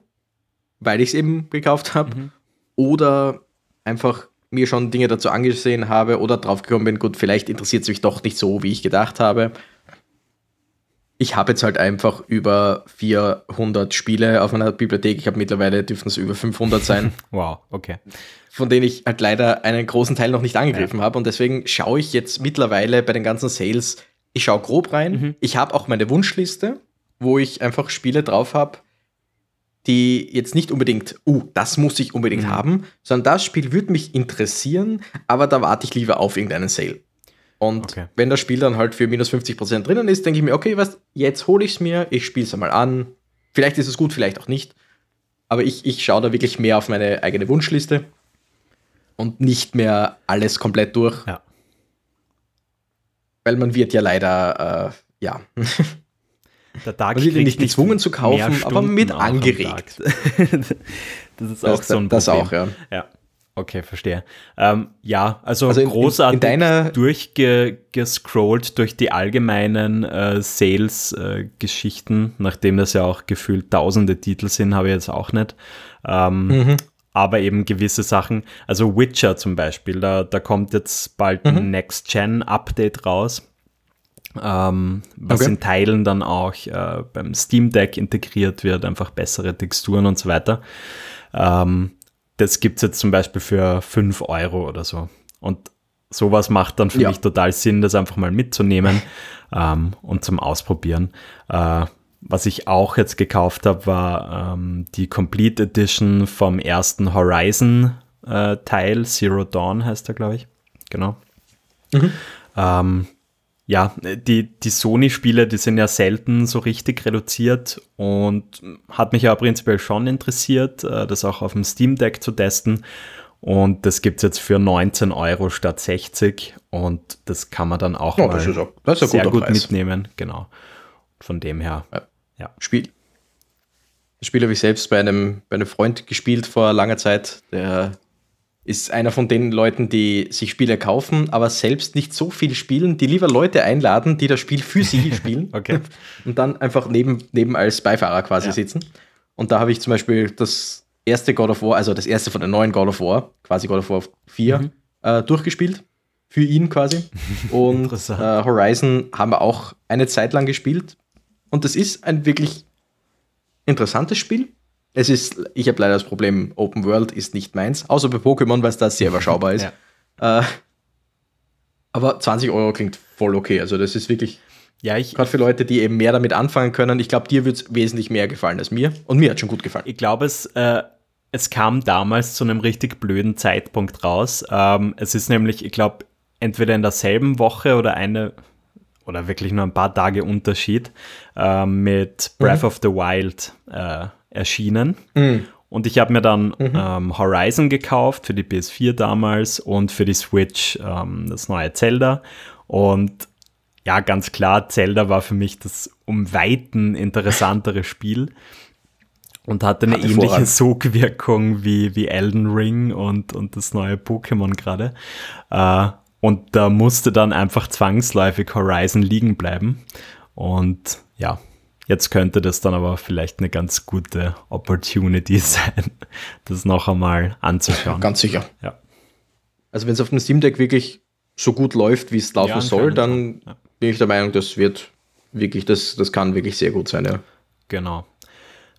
weil ich es eben gekauft habe, mhm. oder einfach mir schon Dinge dazu angesehen habe oder draufgekommen bin, gut, vielleicht interessiert es mich doch nicht so, wie ich gedacht habe ich habe jetzt halt einfach über 400 Spiele auf meiner Bibliothek. Ich habe mittlerweile, dürften es über 500 sein. wow, okay. Von denen ich halt leider einen großen Teil noch nicht angegriffen ja. habe. Und deswegen schaue ich jetzt mittlerweile bei den ganzen Sales, ich schaue grob rein. Mhm. Ich habe auch meine Wunschliste, wo ich einfach Spiele drauf habe, die jetzt nicht unbedingt, uh, das muss ich unbedingt mhm. haben, sondern das Spiel würde mich interessieren, aber da warte ich lieber auf irgendeinen Sale. Und okay. wenn das Spiel dann halt für minus 50% drinnen ist, denke ich mir, okay, was, jetzt hole ich es mir, ich spiele es einmal an. Vielleicht ist es gut, vielleicht auch nicht. Aber ich, ich schaue da wirklich mehr auf meine eigene Wunschliste und nicht mehr alles komplett durch. Ja. weil man wird ja leider, äh, ja. Der Tag man wird ja nicht gezwungen zu kaufen, aber mit angeregt. das ist auch das, so ein Problem. Das auch, ja. Ja. Okay, verstehe. Ähm, ja, also, also in, großartig in, in durchgescrollt durch die allgemeinen äh, Sales-Geschichten, äh, nachdem das ja auch gefühlt tausende Titel sind, habe ich jetzt auch nicht. Ähm, mhm. Aber eben gewisse Sachen, also Witcher zum Beispiel, da, da kommt jetzt bald mhm. ein Next-Gen-Update raus. Ähm, was okay. in Teilen dann auch äh, beim Steam Deck integriert wird, einfach bessere Texturen und so weiter. Ähm, das gibt es jetzt zum Beispiel für 5 Euro oder so. Und sowas macht dann für ja. mich total Sinn, das einfach mal mitzunehmen ähm, und zum Ausprobieren. Äh, was ich auch jetzt gekauft habe, war ähm, die Complete Edition vom ersten Horizon äh, Teil. Zero Dawn heißt er, glaube ich. Genau. Mhm. Ähm, ja, die, die Sony-Spiele, die sind ja selten so richtig reduziert und hat mich ja prinzipiell schon interessiert, äh, das auch auf dem Steam Deck zu testen. Und das gibt es jetzt für 19 Euro statt 60 und das kann man dann auch, oh, mal auch, das sehr gut Preis. mitnehmen. Genau. Von dem her. Ja. ja. Spiel. Das Spiel habe ich selbst bei einem, bei einem Freund gespielt vor langer Zeit, der ist einer von den Leuten, die sich Spiele kaufen, aber selbst nicht so viel spielen, die lieber Leute einladen, die das Spiel für sie spielen okay. und dann einfach neben, neben als Beifahrer quasi ja. sitzen. Und da habe ich zum Beispiel das erste God of War, also das erste von den neuen God of War, quasi God of War 4, mhm. äh, durchgespielt. Für ihn quasi. Und äh, Horizon haben wir auch eine Zeit lang gespielt. Und das ist ein wirklich interessantes Spiel es ist, ich habe leider das Problem, Open World ist nicht meins, außer bei Pokémon, weil es da sehr überschaubar ist. ja. äh, aber 20 Euro klingt voll okay. Also das ist wirklich, ja, ich, gerade für Leute, die eben mehr damit anfangen können. Ich glaube, dir wird es wesentlich mehr gefallen als mir. Und mir hat schon gut gefallen. Ich glaube, es, äh, es kam damals zu einem richtig blöden Zeitpunkt raus. Ähm, es ist nämlich, ich glaube, entweder in derselben Woche oder eine oder wirklich nur ein paar Tage Unterschied äh, mit Breath mhm. of the Wild äh, erschienen. Mhm. Und ich habe mir dann mhm. ähm, Horizon gekauft für die PS4 damals und für die Switch ähm, das neue Zelda. Und ja, ganz klar, Zelda war für mich das um Weiten interessantere Spiel und hatte eine hatte ähnliche voran. Sogwirkung wie, wie Elden Ring und, und das neue Pokémon gerade. Äh, und da musste dann einfach zwangsläufig Horizon liegen bleiben. Und ja, Jetzt könnte das dann aber vielleicht eine ganz gute Opportunity sein, das noch einmal anzuschauen. Ganz sicher. Ja. Also wenn es auf dem Steam Deck wirklich so gut läuft, wie es laufen ja, soll, dann ja. bin ich der Meinung, das wird wirklich, das, das kann wirklich sehr gut sein, ja. Genau.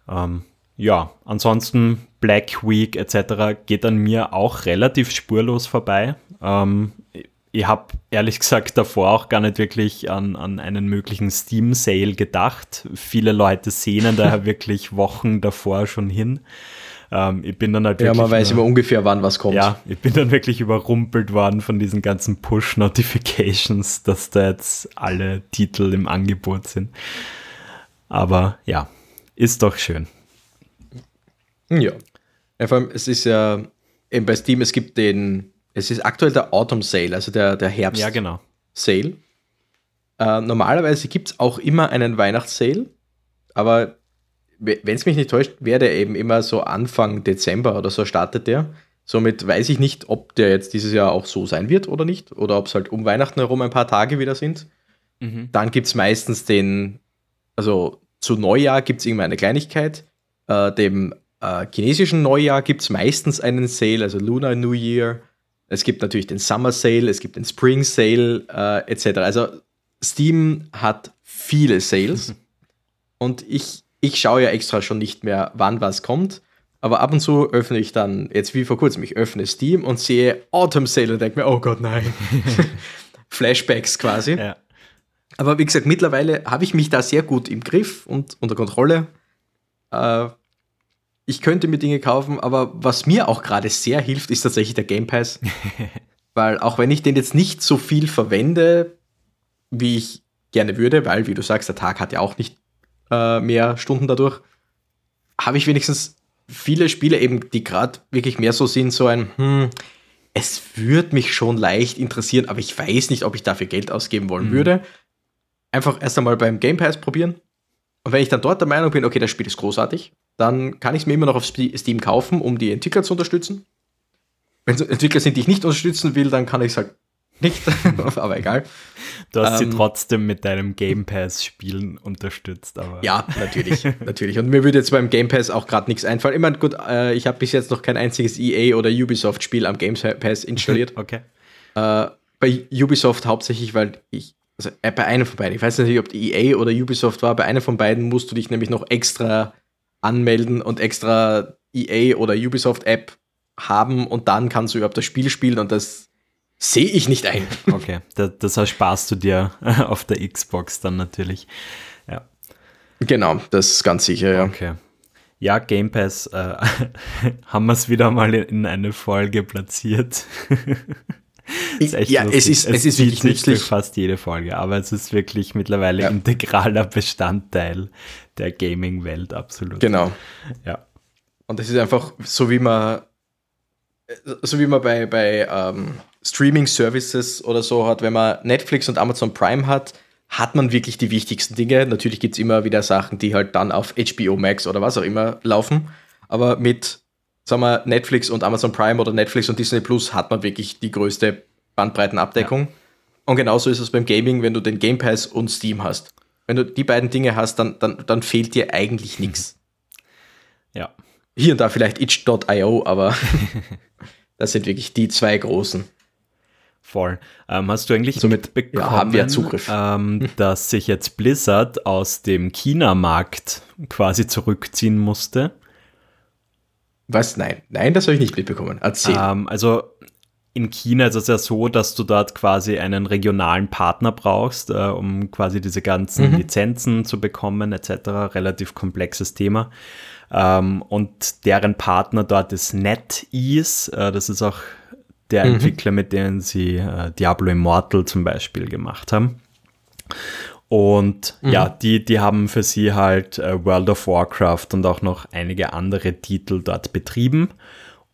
Ähm, ja, ansonsten Black Week etc. geht an mir auch relativ spurlos vorbei. Ähm, ich habe ehrlich gesagt davor auch gar nicht wirklich an, an einen möglichen Steam-Sale gedacht. Viele Leute sehnen daher wirklich Wochen davor schon hin. Ähm, ich bin dann halt Ja, man weiß immer ungefähr, wann was kommt. Ja, ich bin dann wirklich überrumpelt worden von diesen ganzen Push-Notifications, dass da jetzt alle Titel im Angebot sind. Aber ja, ist doch schön. Ja. ja vor allem, es ist ja eben bei Steam, es gibt den es ist aktuell der Autumn Sale, also der, der Herbst ja, genau. Sale. Äh, normalerweise gibt es auch immer einen Weihnachtssale, aber wenn es mich nicht täuscht, wäre der eben immer so Anfang Dezember oder so startet der. Somit weiß ich nicht, ob der jetzt dieses Jahr auch so sein wird oder nicht, oder ob es halt um Weihnachten herum ein paar Tage wieder sind. Mhm. Dann gibt es meistens den, also zu Neujahr gibt es irgendwann eine Kleinigkeit. Äh, dem äh, chinesischen Neujahr gibt es meistens einen Sale, also Lunar New Year es gibt natürlich den Summer Sale, es gibt den Spring Sale äh, etc. Also Steam hat viele Sales und ich, ich schaue ja extra schon nicht mehr, wann was kommt. Aber ab und zu öffne ich dann, jetzt wie vor kurzem, ich öffne Steam und sehe Autumn Sale und denke mir, oh Gott, nein. Flashbacks quasi. Ja. Aber wie gesagt, mittlerweile habe ich mich da sehr gut im Griff und unter Kontrolle. Äh, ich könnte mir Dinge kaufen, aber was mir auch gerade sehr hilft, ist tatsächlich der Game Pass. weil auch wenn ich den jetzt nicht so viel verwende, wie ich gerne würde, weil, wie du sagst, der Tag hat ja auch nicht äh, mehr Stunden dadurch, habe ich wenigstens viele Spiele eben, die gerade wirklich mehr so sind, so ein, hm, es würde mich schon leicht interessieren, aber ich weiß nicht, ob ich dafür Geld ausgeben wollen mhm. würde. Einfach erst einmal beim Game Pass probieren. Und wenn ich dann dort der Meinung bin, okay, das Spiel ist großartig, dann kann ich es mir immer noch auf Steam kaufen, um die Entwickler zu unterstützen. Wenn es Entwickler sind, die ich nicht unterstützen will, dann kann ich es halt nicht, aber egal. Du hast ähm, sie trotzdem mit deinem Game Pass Spielen unterstützt, aber. Ja, natürlich, natürlich. Und mir würde jetzt beim Game Pass auch gerade nichts einfallen. Ich meine, gut, äh, ich habe bis jetzt noch kein einziges EA oder Ubisoft Spiel am Game Pass installiert. okay. Äh, bei Ubisoft hauptsächlich, weil ich, also äh, bei einem von beiden, ich weiß nicht, ob die EA oder Ubisoft war, bei einem von beiden musst du dich nämlich noch extra anmelden und extra EA oder Ubisoft App haben und dann kannst du überhaupt das Spiel spielen und das sehe ich nicht ein. Okay, das, das ersparst du dir auf der Xbox dann natürlich. Ja. Genau, das ist ganz sicher, ja. Okay. Ja, Game Pass äh, haben wir es wieder mal in eine Folge platziert. ja, lustig. es ist, es, es ist wirklich nützlich. fast jede Folge, aber es ist wirklich mittlerweile ja. integraler Bestandteil der Gaming-Welt, absolut. Genau. Ja. Und es ist einfach so, wie man, so wie man bei, bei ähm, Streaming-Services oder so hat, wenn man Netflix und Amazon Prime hat, hat man wirklich die wichtigsten Dinge. Natürlich gibt es immer wieder Sachen, die halt dann auf HBO Max oder was auch immer laufen. Aber mit, sagen wir, Netflix und Amazon Prime oder Netflix und Disney Plus hat man wirklich die größte Bandbreitenabdeckung. Ja. Und genauso ist es beim Gaming, wenn du den Game Pass und Steam hast. Wenn du die beiden Dinge hast, dann, dann, dann fehlt dir eigentlich nichts. Ja. Hier und da vielleicht itch.io, aber das sind wirklich die zwei großen. Voll. Ähm, hast du eigentlich Somit mitbekommen, ja, haben wir Zugriff. Ähm, dass sich jetzt Blizzard aus dem China-Markt quasi zurückziehen musste? Was? Nein, nein, das habe ich nicht mitbekommen. Erzähl. Ähm, also in China ist es ja so, dass du dort quasi einen regionalen Partner brauchst, äh, um quasi diese ganzen mhm. Lizenzen zu bekommen, etc. Relativ komplexes Thema. Ähm, und deren Partner dort ist NetEase. Äh, das ist auch der mhm. Entwickler, mit denen sie äh, Diablo Immortal zum Beispiel gemacht haben. Und mhm. ja, die, die haben für sie halt äh, World of Warcraft und auch noch einige andere Titel dort betrieben.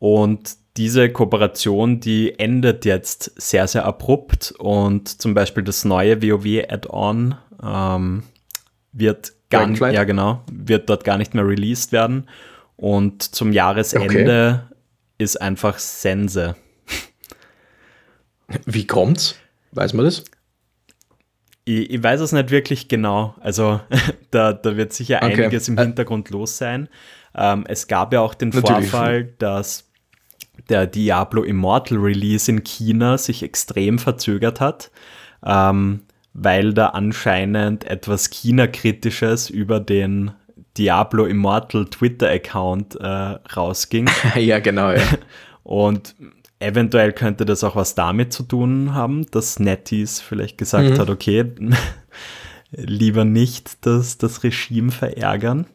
Und diese Kooperation, die endet jetzt sehr, sehr abrupt und zum Beispiel das neue WoW-Add-on ähm, wird gar nicht, ja genau, wird dort gar nicht mehr released werden. Und zum Jahresende okay. ist einfach Sense. Wie kommt's? Weiß man das? Ich, ich weiß es nicht wirklich genau. Also da, da wird sicher okay. einiges im äh. Hintergrund los sein. Ähm, es gab ja auch den Natürlich. Vorfall, dass der Diablo Immortal Release in China sich extrem verzögert hat, ähm, weil da anscheinend etwas China-Kritisches über den Diablo Immortal Twitter-Account äh, rausging. ja, genau. Ja. Und Eventuell könnte das auch was damit zu tun haben, dass Netties vielleicht gesagt mhm. hat, okay, lieber nicht das, das Regime verärgern.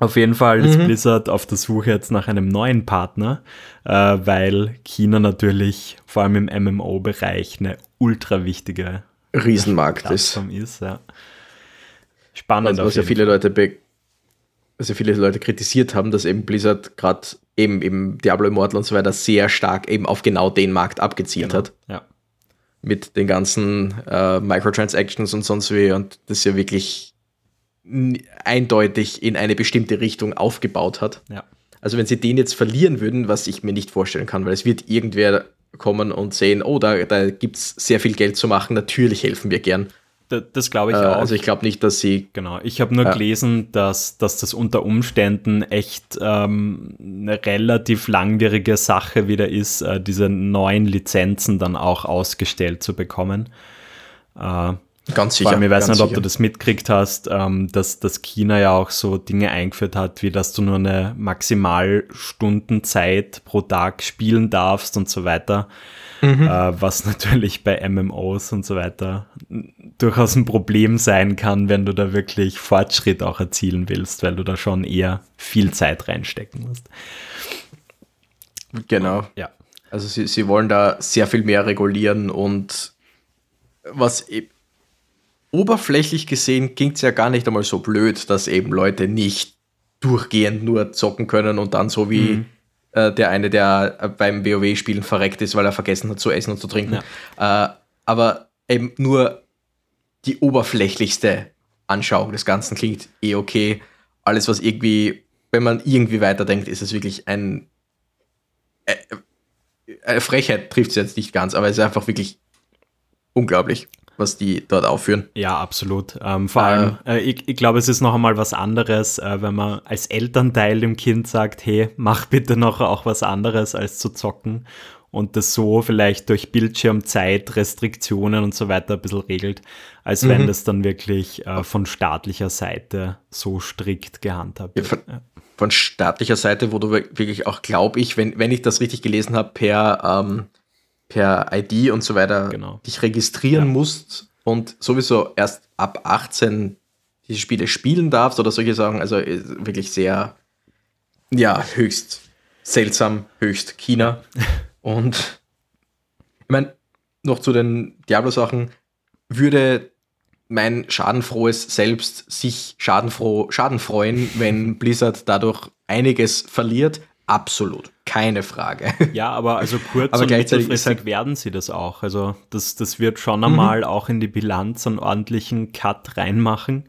Auf jeden Fall ist mhm. Blizzard auf der Suche jetzt nach einem neuen Partner, äh, weil China natürlich vor allem im MMO-Bereich eine ultra wichtige Riesenmarkt ist. ist ja. Spannend. Also, was ja viele Leute was ja viele Leute kritisiert haben, dass eben Blizzard gerade eben im Diablo Immortal und so weiter sehr stark eben auf genau den Markt abgezielt genau. hat. Ja. Mit den ganzen äh, Microtransactions und sonst wie und das ja wirklich eindeutig in eine bestimmte Richtung aufgebaut hat. Ja. Also wenn sie den jetzt verlieren würden, was ich mir nicht vorstellen kann, weil es wird irgendwer kommen und sehen, oh, da, da gibt es sehr viel Geld zu machen, natürlich helfen wir gern. Das, glaube ich äh, auch. Also ich glaube nicht, dass sie. Genau, ich habe nur äh, gelesen, dass, dass das unter Umständen echt ähm, eine relativ langwierige Sache wieder ist, äh, diese neuen Lizenzen dann auch ausgestellt zu bekommen. Äh, ganz sicher. Weil ich weiß nicht, sicher. ob du das mitkriegt hast, ähm, dass, dass China ja auch so Dinge eingeführt hat, wie dass du nur eine Maximalstundenzeit pro Tag spielen darfst und so weiter. Mhm. Äh, was natürlich bei MMOs und so weiter durchaus ein Problem sein kann, wenn du da wirklich Fortschritt auch erzielen willst, weil du da schon eher viel Zeit reinstecken musst. Genau. Ja. Also sie, sie wollen da sehr viel mehr regulieren und was e oberflächlich gesehen klingt es ja gar nicht einmal so blöd, dass eben Leute nicht durchgehend nur zocken können und dann so wie mhm. Äh, der eine, der beim WoW-Spielen verreckt ist, weil er vergessen hat zu essen und zu trinken. Ja. Äh, aber eben nur die oberflächlichste Anschauung des Ganzen klingt eh okay. Alles, was irgendwie, wenn man irgendwie weiterdenkt, ist es wirklich ein. Äh, äh Frechheit trifft es jetzt nicht ganz, aber es ist einfach wirklich unglaublich was die dort aufführen. Ja, absolut. Ähm, vor äh, allem, äh, ich, ich glaube, es ist noch einmal was anderes, äh, wenn man als Elternteil dem Kind sagt, hey, mach bitte noch auch was anderes als zu zocken und das so vielleicht durch Bildschirmzeit, Restriktionen und so weiter ein bisschen regelt, als mhm. wenn das dann wirklich äh, von staatlicher Seite so strikt gehandhabt wird. Ja, von, von, staatlicher Seite, wo du wirklich auch, glaube ich, wenn, wenn ich das richtig gelesen habe, per ähm, per ID und so weiter genau. dich registrieren ja. musst und sowieso erst ab 18 diese Spiele spielen darfst oder solche Sachen. Also äh, wirklich sehr, ja, höchst seltsam, höchst China. und ich meine, noch zu den Diablo-Sachen, würde mein schadenfrohes Selbst sich schadenfroh, schadenfreuen, wenn Blizzard dadurch einiges verliert? Absolut, keine Frage. Ja, aber also kurz aber und mittelfristig halt werden sie das auch. Also das, das wird schon einmal mhm. auch in die Bilanz einen ordentlichen Cut reinmachen.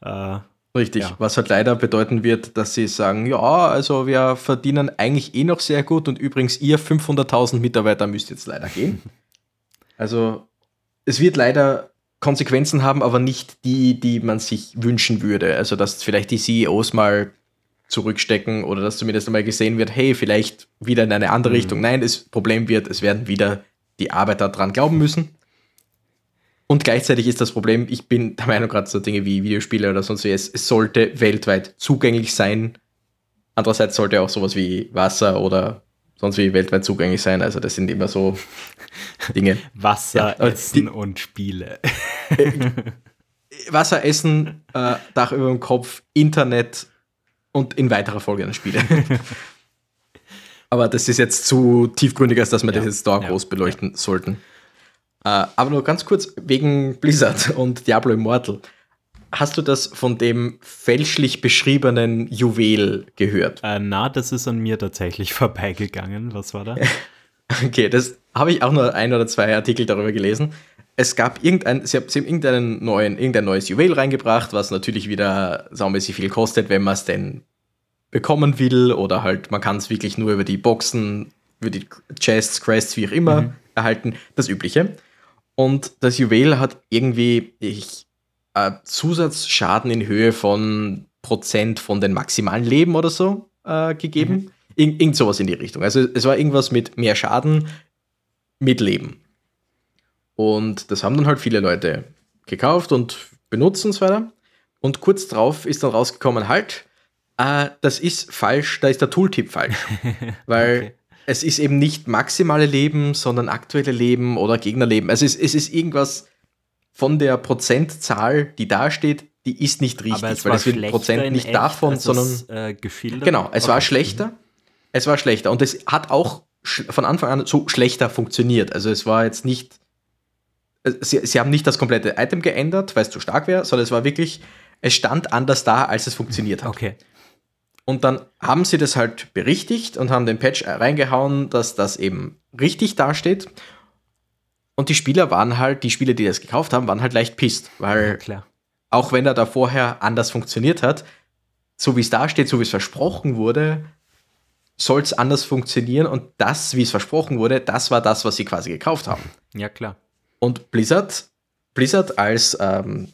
Äh, Richtig, ja. was halt leider bedeuten wird, dass sie sagen, ja, also wir verdienen eigentlich eh noch sehr gut und übrigens ihr 500.000 Mitarbeiter müsst jetzt leider gehen. Also es wird leider Konsequenzen haben, aber nicht die, die man sich wünschen würde. Also dass vielleicht die CEOs mal zurückstecken oder dass zumindest einmal gesehen wird, hey, vielleicht wieder in eine andere mhm. Richtung. Nein, das Problem wird, es werden wieder die Arbeiter dran glauben müssen. Und gleichzeitig ist das Problem, ich bin der Meinung, gerade so Dinge wie Videospiele oder sonst wie, es, es sollte weltweit zugänglich sein. Andererseits sollte auch sowas wie Wasser oder sonst wie weltweit zugänglich sein. Also das sind immer so Dinge. Wasser, ja, Essen die, und Spiele. Äh, Wasser, Essen, äh, Dach über dem Kopf, Internet und in weiterer Folge dann Spiele. aber das ist jetzt zu tiefgründig, als dass wir ja. das jetzt da groß beleuchten ja. sollten. Äh, aber nur ganz kurz wegen Blizzard und Diablo Immortal. Hast du das von dem fälschlich beschriebenen Juwel gehört? Äh, na, das ist an mir tatsächlich vorbeigegangen. Was war da? okay, das habe ich auch nur ein oder zwei Artikel darüber gelesen es gab irgendein, sie haben, irgendeinen neuen, irgendein neues Juwel reingebracht, was natürlich wieder saumäßig viel kostet, wenn man es denn bekommen will oder halt man kann es wirklich nur über die Boxen, über die Chests, Crests, wie auch immer mhm. erhalten, das Übliche. Und das Juwel hat irgendwie ich, äh, Zusatzschaden in Höhe von Prozent von den maximalen Leben oder so äh, gegeben. Mhm. Ir irgend sowas in die Richtung. Also es war irgendwas mit mehr Schaden mit Leben. Und das haben dann halt viele Leute gekauft und benutzt und so weiter. Und kurz drauf ist dann rausgekommen, halt, äh, das ist falsch, da ist der Tooltip falsch. Weil okay. es ist eben nicht maximale Leben, sondern aktuelle Leben oder Gegnerleben. Also es, es ist irgendwas von der Prozentzahl, die da steht, die ist nicht richtig, Aber es weil es wird Prozent nicht echt, davon, sondern es, äh, genau, es okay. war schlechter. Es war schlechter und es hat auch von Anfang an so schlechter funktioniert. Also es war jetzt nicht sie, sie haben nicht das komplette Item geändert, weil es zu stark wäre, sondern es war wirklich, es stand anders da, als es funktioniert hat. Okay. Und dann haben sie das halt berichtigt und haben den Patch reingehauen, dass das eben richtig dasteht. Und die Spieler waren halt, die Spieler, die das gekauft haben, waren halt leicht pisst, weil ja, auch wenn er da vorher anders funktioniert hat, so wie es da steht, so wie es versprochen wurde, soll es anders funktionieren und das, wie es versprochen wurde, das war das, was sie quasi gekauft haben. Ja, klar. Und Blizzard, Blizzard als, ähm,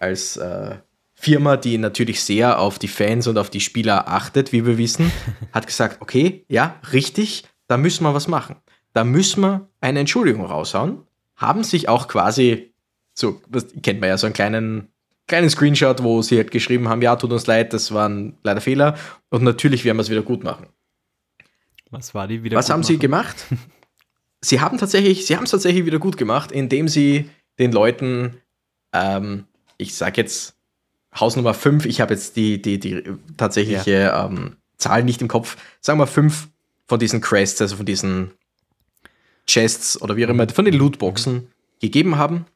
als äh, Firma, die natürlich sehr auf die Fans und auf die Spieler achtet, wie wir wissen, hat gesagt, okay, ja, richtig, da müssen wir was machen. Da müssen wir eine Entschuldigung raushauen. Haben sich auch quasi, so kennt man ja so einen kleinen, kleinen Screenshot, wo sie halt geschrieben haben, ja, tut uns leid, das waren leider Fehler und natürlich werden wir es wieder gut machen. Was war die wieder? Was haben sie gemacht? sie haben tatsächlich, sie haben es tatsächlich wieder gut gemacht, indem sie den Leuten, ähm, ich sag jetzt Hausnummer 5, ich habe jetzt die, die, die tatsächliche ja. ähm, Zahl nicht im Kopf, sagen wir fünf von diesen Crests, also von diesen Chests oder wie auch immer, von den Lootboxen gegeben haben.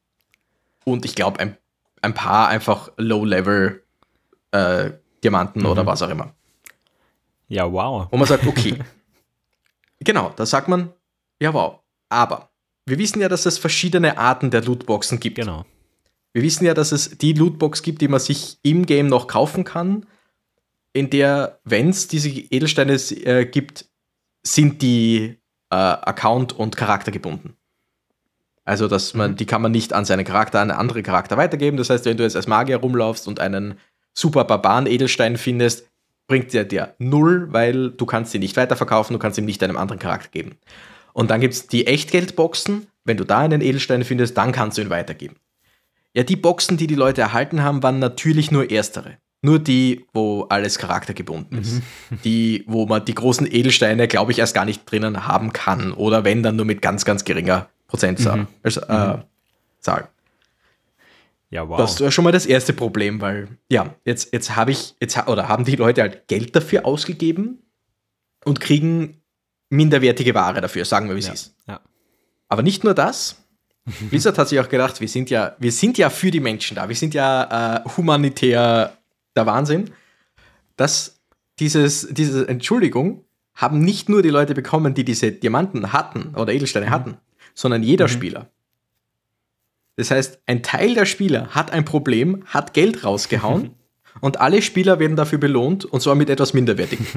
Und ich glaube, ein, ein paar einfach Low-Level äh, Diamanten mhm. oder was auch immer. Ja, wow. Und man sagt, okay, Genau, da sagt man, ja wow. Aber wir wissen ja, dass es verschiedene Arten der Lootboxen gibt. Genau. Wir wissen ja, dass es die Lootbox gibt, die man sich im Game noch kaufen kann, in der, wenn es diese Edelsteine äh, gibt, sind die äh, Account- und Charakter gebunden. Also, dass man, mhm. die kann man nicht an seinen Charakter, an andere Charakter weitergeben. Das heißt, wenn du jetzt als Magier rumlaufst und einen super Barbaren-Edelstein findest, bringt der dir null, weil du kannst ihn nicht weiterverkaufen, du kannst ihm nicht einem anderen Charakter geben. Und dann gibt es die Echtgeldboxen. Wenn du da einen Edelstein findest, dann kannst du ihn weitergeben. Ja, die Boxen, die die Leute erhalten haben, waren natürlich nur erstere. Nur die, wo alles charaktergebunden ist. Mhm. Die, wo man die großen Edelsteine, glaube ich, erst gar nicht drinnen haben kann. Oder wenn, dann nur mit ganz, ganz geringer Prozentzahl. Mhm. Also, äh, mhm. Zahl. Ja, wow. Das ist schon mal das erste Problem, weil, ja, jetzt, jetzt habe ich, jetzt, oder haben die Leute halt Geld dafür ausgegeben und kriegen minderwertige Ware dafür, sagen wir, wie es ja, ist. Ja. Aber nicht nur das. Blizzard hat sich auch gedacht, wir sind ja, wir sind ja für die Menschen da, wir sind ja äh, humanitär der Wahnsinn. Dass dieses, diese Entschuldigung haben nicht nur die Leute bekommen, die diese Diamanten hatten oder Edelsteine mhm. hatten, sondern jeder mhm. Spieler. Das heißt, ein Teil der Spieler hat ein Problem, hat Geld rausgehauen und alle Spieler werden dafür belohnt und zwar mit etwas minderwertig.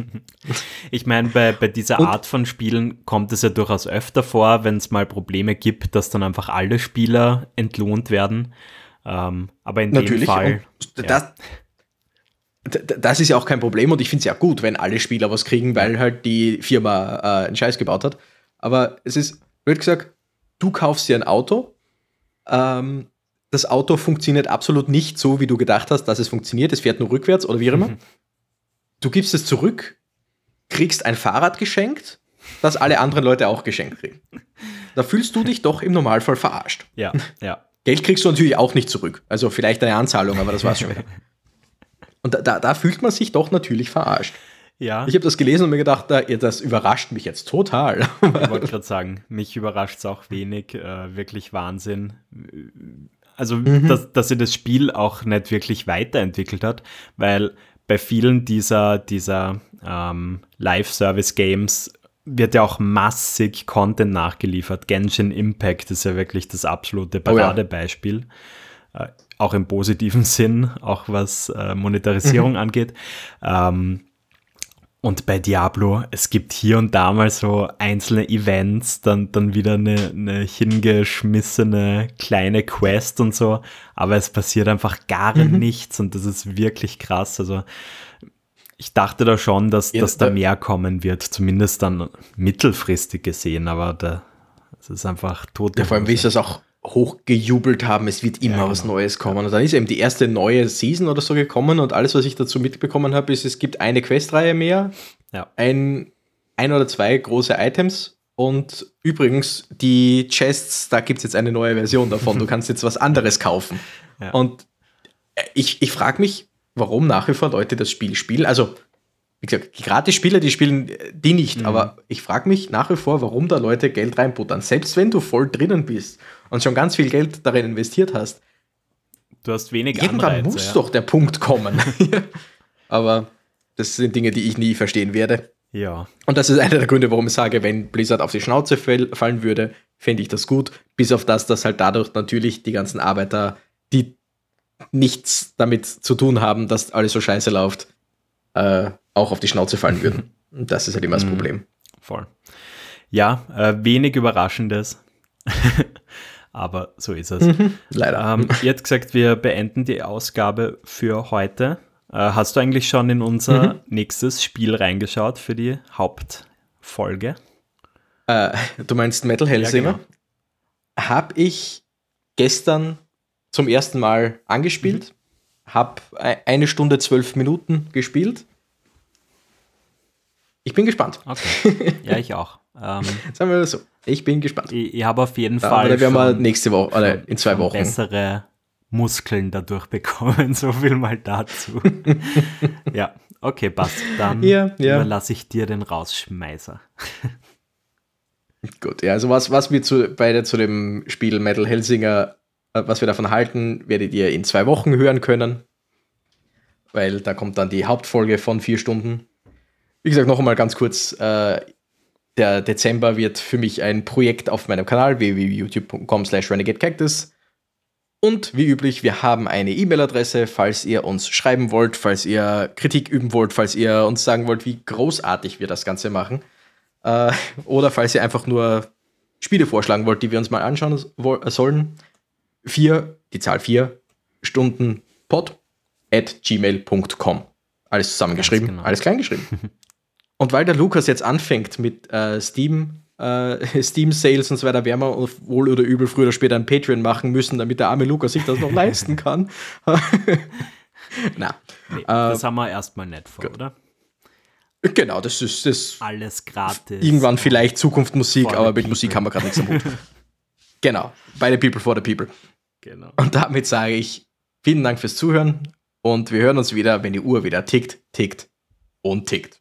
Ich meine, bei, bei dieser und, Art von Spielen kommt es ja durchaus öfter vor, wenn es mal Probleme gibt, dass dann einfach alle Spieler entlohnt werden. Ähm, aber in dem Fall. Das, das ist ja auch kein Problem und ich finde es ja gut, wenn alle Spieler was kriegen, weil halt die Firma äh, einen Scheiß gebaut hat. Aber es ist, wird gesagt, du kaufst dir ein Auto ähm, das Auto funktioniert absolut nicht so, wie du gedacht hast, dass es funktioniert. Es fährt nur rückwärts oder wie immer. Mhm. Du gibst es zurück, kriegst ein Fahrrad geschenkt, das alle anderen Leute auch geschenkt kriegen. Da fühlst du dich doch im Normalfall verarscht. Ja, ja. Geld kriegst du natürlich auch nicht zurück. Also vielleicht eine Anzahlung, aber das war's schon wieder. Und da, da fühlt man sich doch natürlich verarscht. Ja. Ich habe das gelesen und mir gedacht, das überrascht mich jetzt total. Ich wollte gerade sagen, mich überrascht es auch wenig. Äh, wirklich Wahnsinn. Also, mhm. dass, dass sie das Spiel auch nicht wirklich weiterentwickelt hat, weil bei vielen dieser, dieser ähm, Live-Service-Games wird ja auch massig Content nachgeliefert. Genshin Impact ist ja wirklich das absolute Paradebeispiel. Oh ja. äh, auch im positiven Sinn, auch was äh, Monetarisierung mhm. angeht. Ähm, und bei Diablo, es gibt hier und da mal so einzelne Events, dann, dann wieder eine, eine hingeschmissene kleine Quest und so, aber es passiert einfach gar mhm. nichts und das ist wirklich krass. Also ich dachte da schon, dass, ja, dass da mehr kommen wird, zumindest dann mittelfristig gesehen, aber da, das ist einfach tot. Ja, vor allem, wie ist das auch hochgejubelt haben, es wird immer ja, genau. was Neues kommen. Und dann ist eben die erste neue Season oder so gekommen und alles, was ich dazu mitbekommen habe, ist, es gibt eine Questreihe mehr, ja. ein, ein oder zwei große Items und übrigens die Chests, da gibt es jetzt eine neue Version davon. Du kannst jetzt was anderes kaufen. Ja. Und ich, ich frage mich, warum nach wie vor Leute das Spiel spielen. Also wie gesagt, die Gratis-Spieler, die spielen äh, die nicht, mhm. aber ich frage mich nach wie vor, warum da Leute Geld reinputtern. Selbst wenn du voll drinnen bist und schon ganz viel Geld darin investiert hast. Du hast wenig Irgendwann Anreize, muss ja. doch der Punkt kommen. aber das sind Dinge, die ich nie verstehen werde. Ja. Und das ist einer der Gründe, warum ich sage, wenn Blizzard auf die Schnauze fallen würde, fände ich das gut. Bis auf das, dass halt dadurch natürlich die ganzen Arbeiter, die nichts damit zu tun haben, dass alles so scheiße läuft, äh, auch auf die Schnauze fallen würden. Und das ist halt immer das mhm. Problem. Voll. Ja, äh, wenig Überraschendes. Aber so ist es. Mhm, leider. Ähm, ihr habt gesagt, wir beenden die Ausgabe für heute. Äh, hast du eigentlich schon in unser mhm. nächstes Spiel reingeschaut für die Hauptfolge? Äh, du meinst Metal Hellsinger? Ja, genau. Habe ich gestern zum ersten Mal angespielt. Mhm. Habe eine Stunde zwölf Minuten gespielt ich bin gespannt. Okay. Ja, ich auch. Ähm, Sagen wir so. Ich bin gespannt. Ich, ich habe auf jeden ja, Fall. Oder wir nächste Woche oder in zwei Wochen bessere Muskeln dadurch bekommen. So viel mal dazu. ja, okay, passt. Dann ja, ja. überlasse ich dir den Rausschmeißer. Gut, ja, also was, was wir zu, beide zu dem Spiel Metal Helsinger, äh, was wir davon halten, werdet ihr in zwei Wochen hören können. Weil da kommt dann die Hauptfolge von vier Stunden wie gesagt, noch einmal ganz kurz. Äh, der Dezember wird für mich ein Projekt auf meinem Kanal www.youtube.com slash renegadecactus. Und wie üblich, wir haben eine E-Mail-Adresse, falls ihr uns schreiben wollt, falls ihr Kritik üben wollt, falls ihr uns sagen wollt, wie großartig wir das Ganze machen. Äh, oder falls ihr einfach nur Spiele vorschlagen wollt, die wir uns mal anschauen sollen. Vier, die Zahl vier, Stunden pod at gmail.com. Alles zusammengeschrieben, genau. alles kleingeschrieben. Und weil der Lukas jetzt anfängt mit äh, Steam äh, Steam-Sales und so weiter, werden wir wohl oder übel früher oder später ein Patreon machen müssen, damit der arme Lukas sich das noch leisten kann. Na, nee, äh, das haben wir erstmal nicht vor, gut. oder? Genau, das ist das. Alles gratis. Irgendwann vielleicht Zukunftsmusik, aber mit people. Musik haben wir gerade nichts am Hut. genau, bei the People for the People. Genau. Und damit sage ich vielen Dank fürs Zuhören und wir hören uns wieder, wenn die Uhr wieder tickt, tickt und tickt.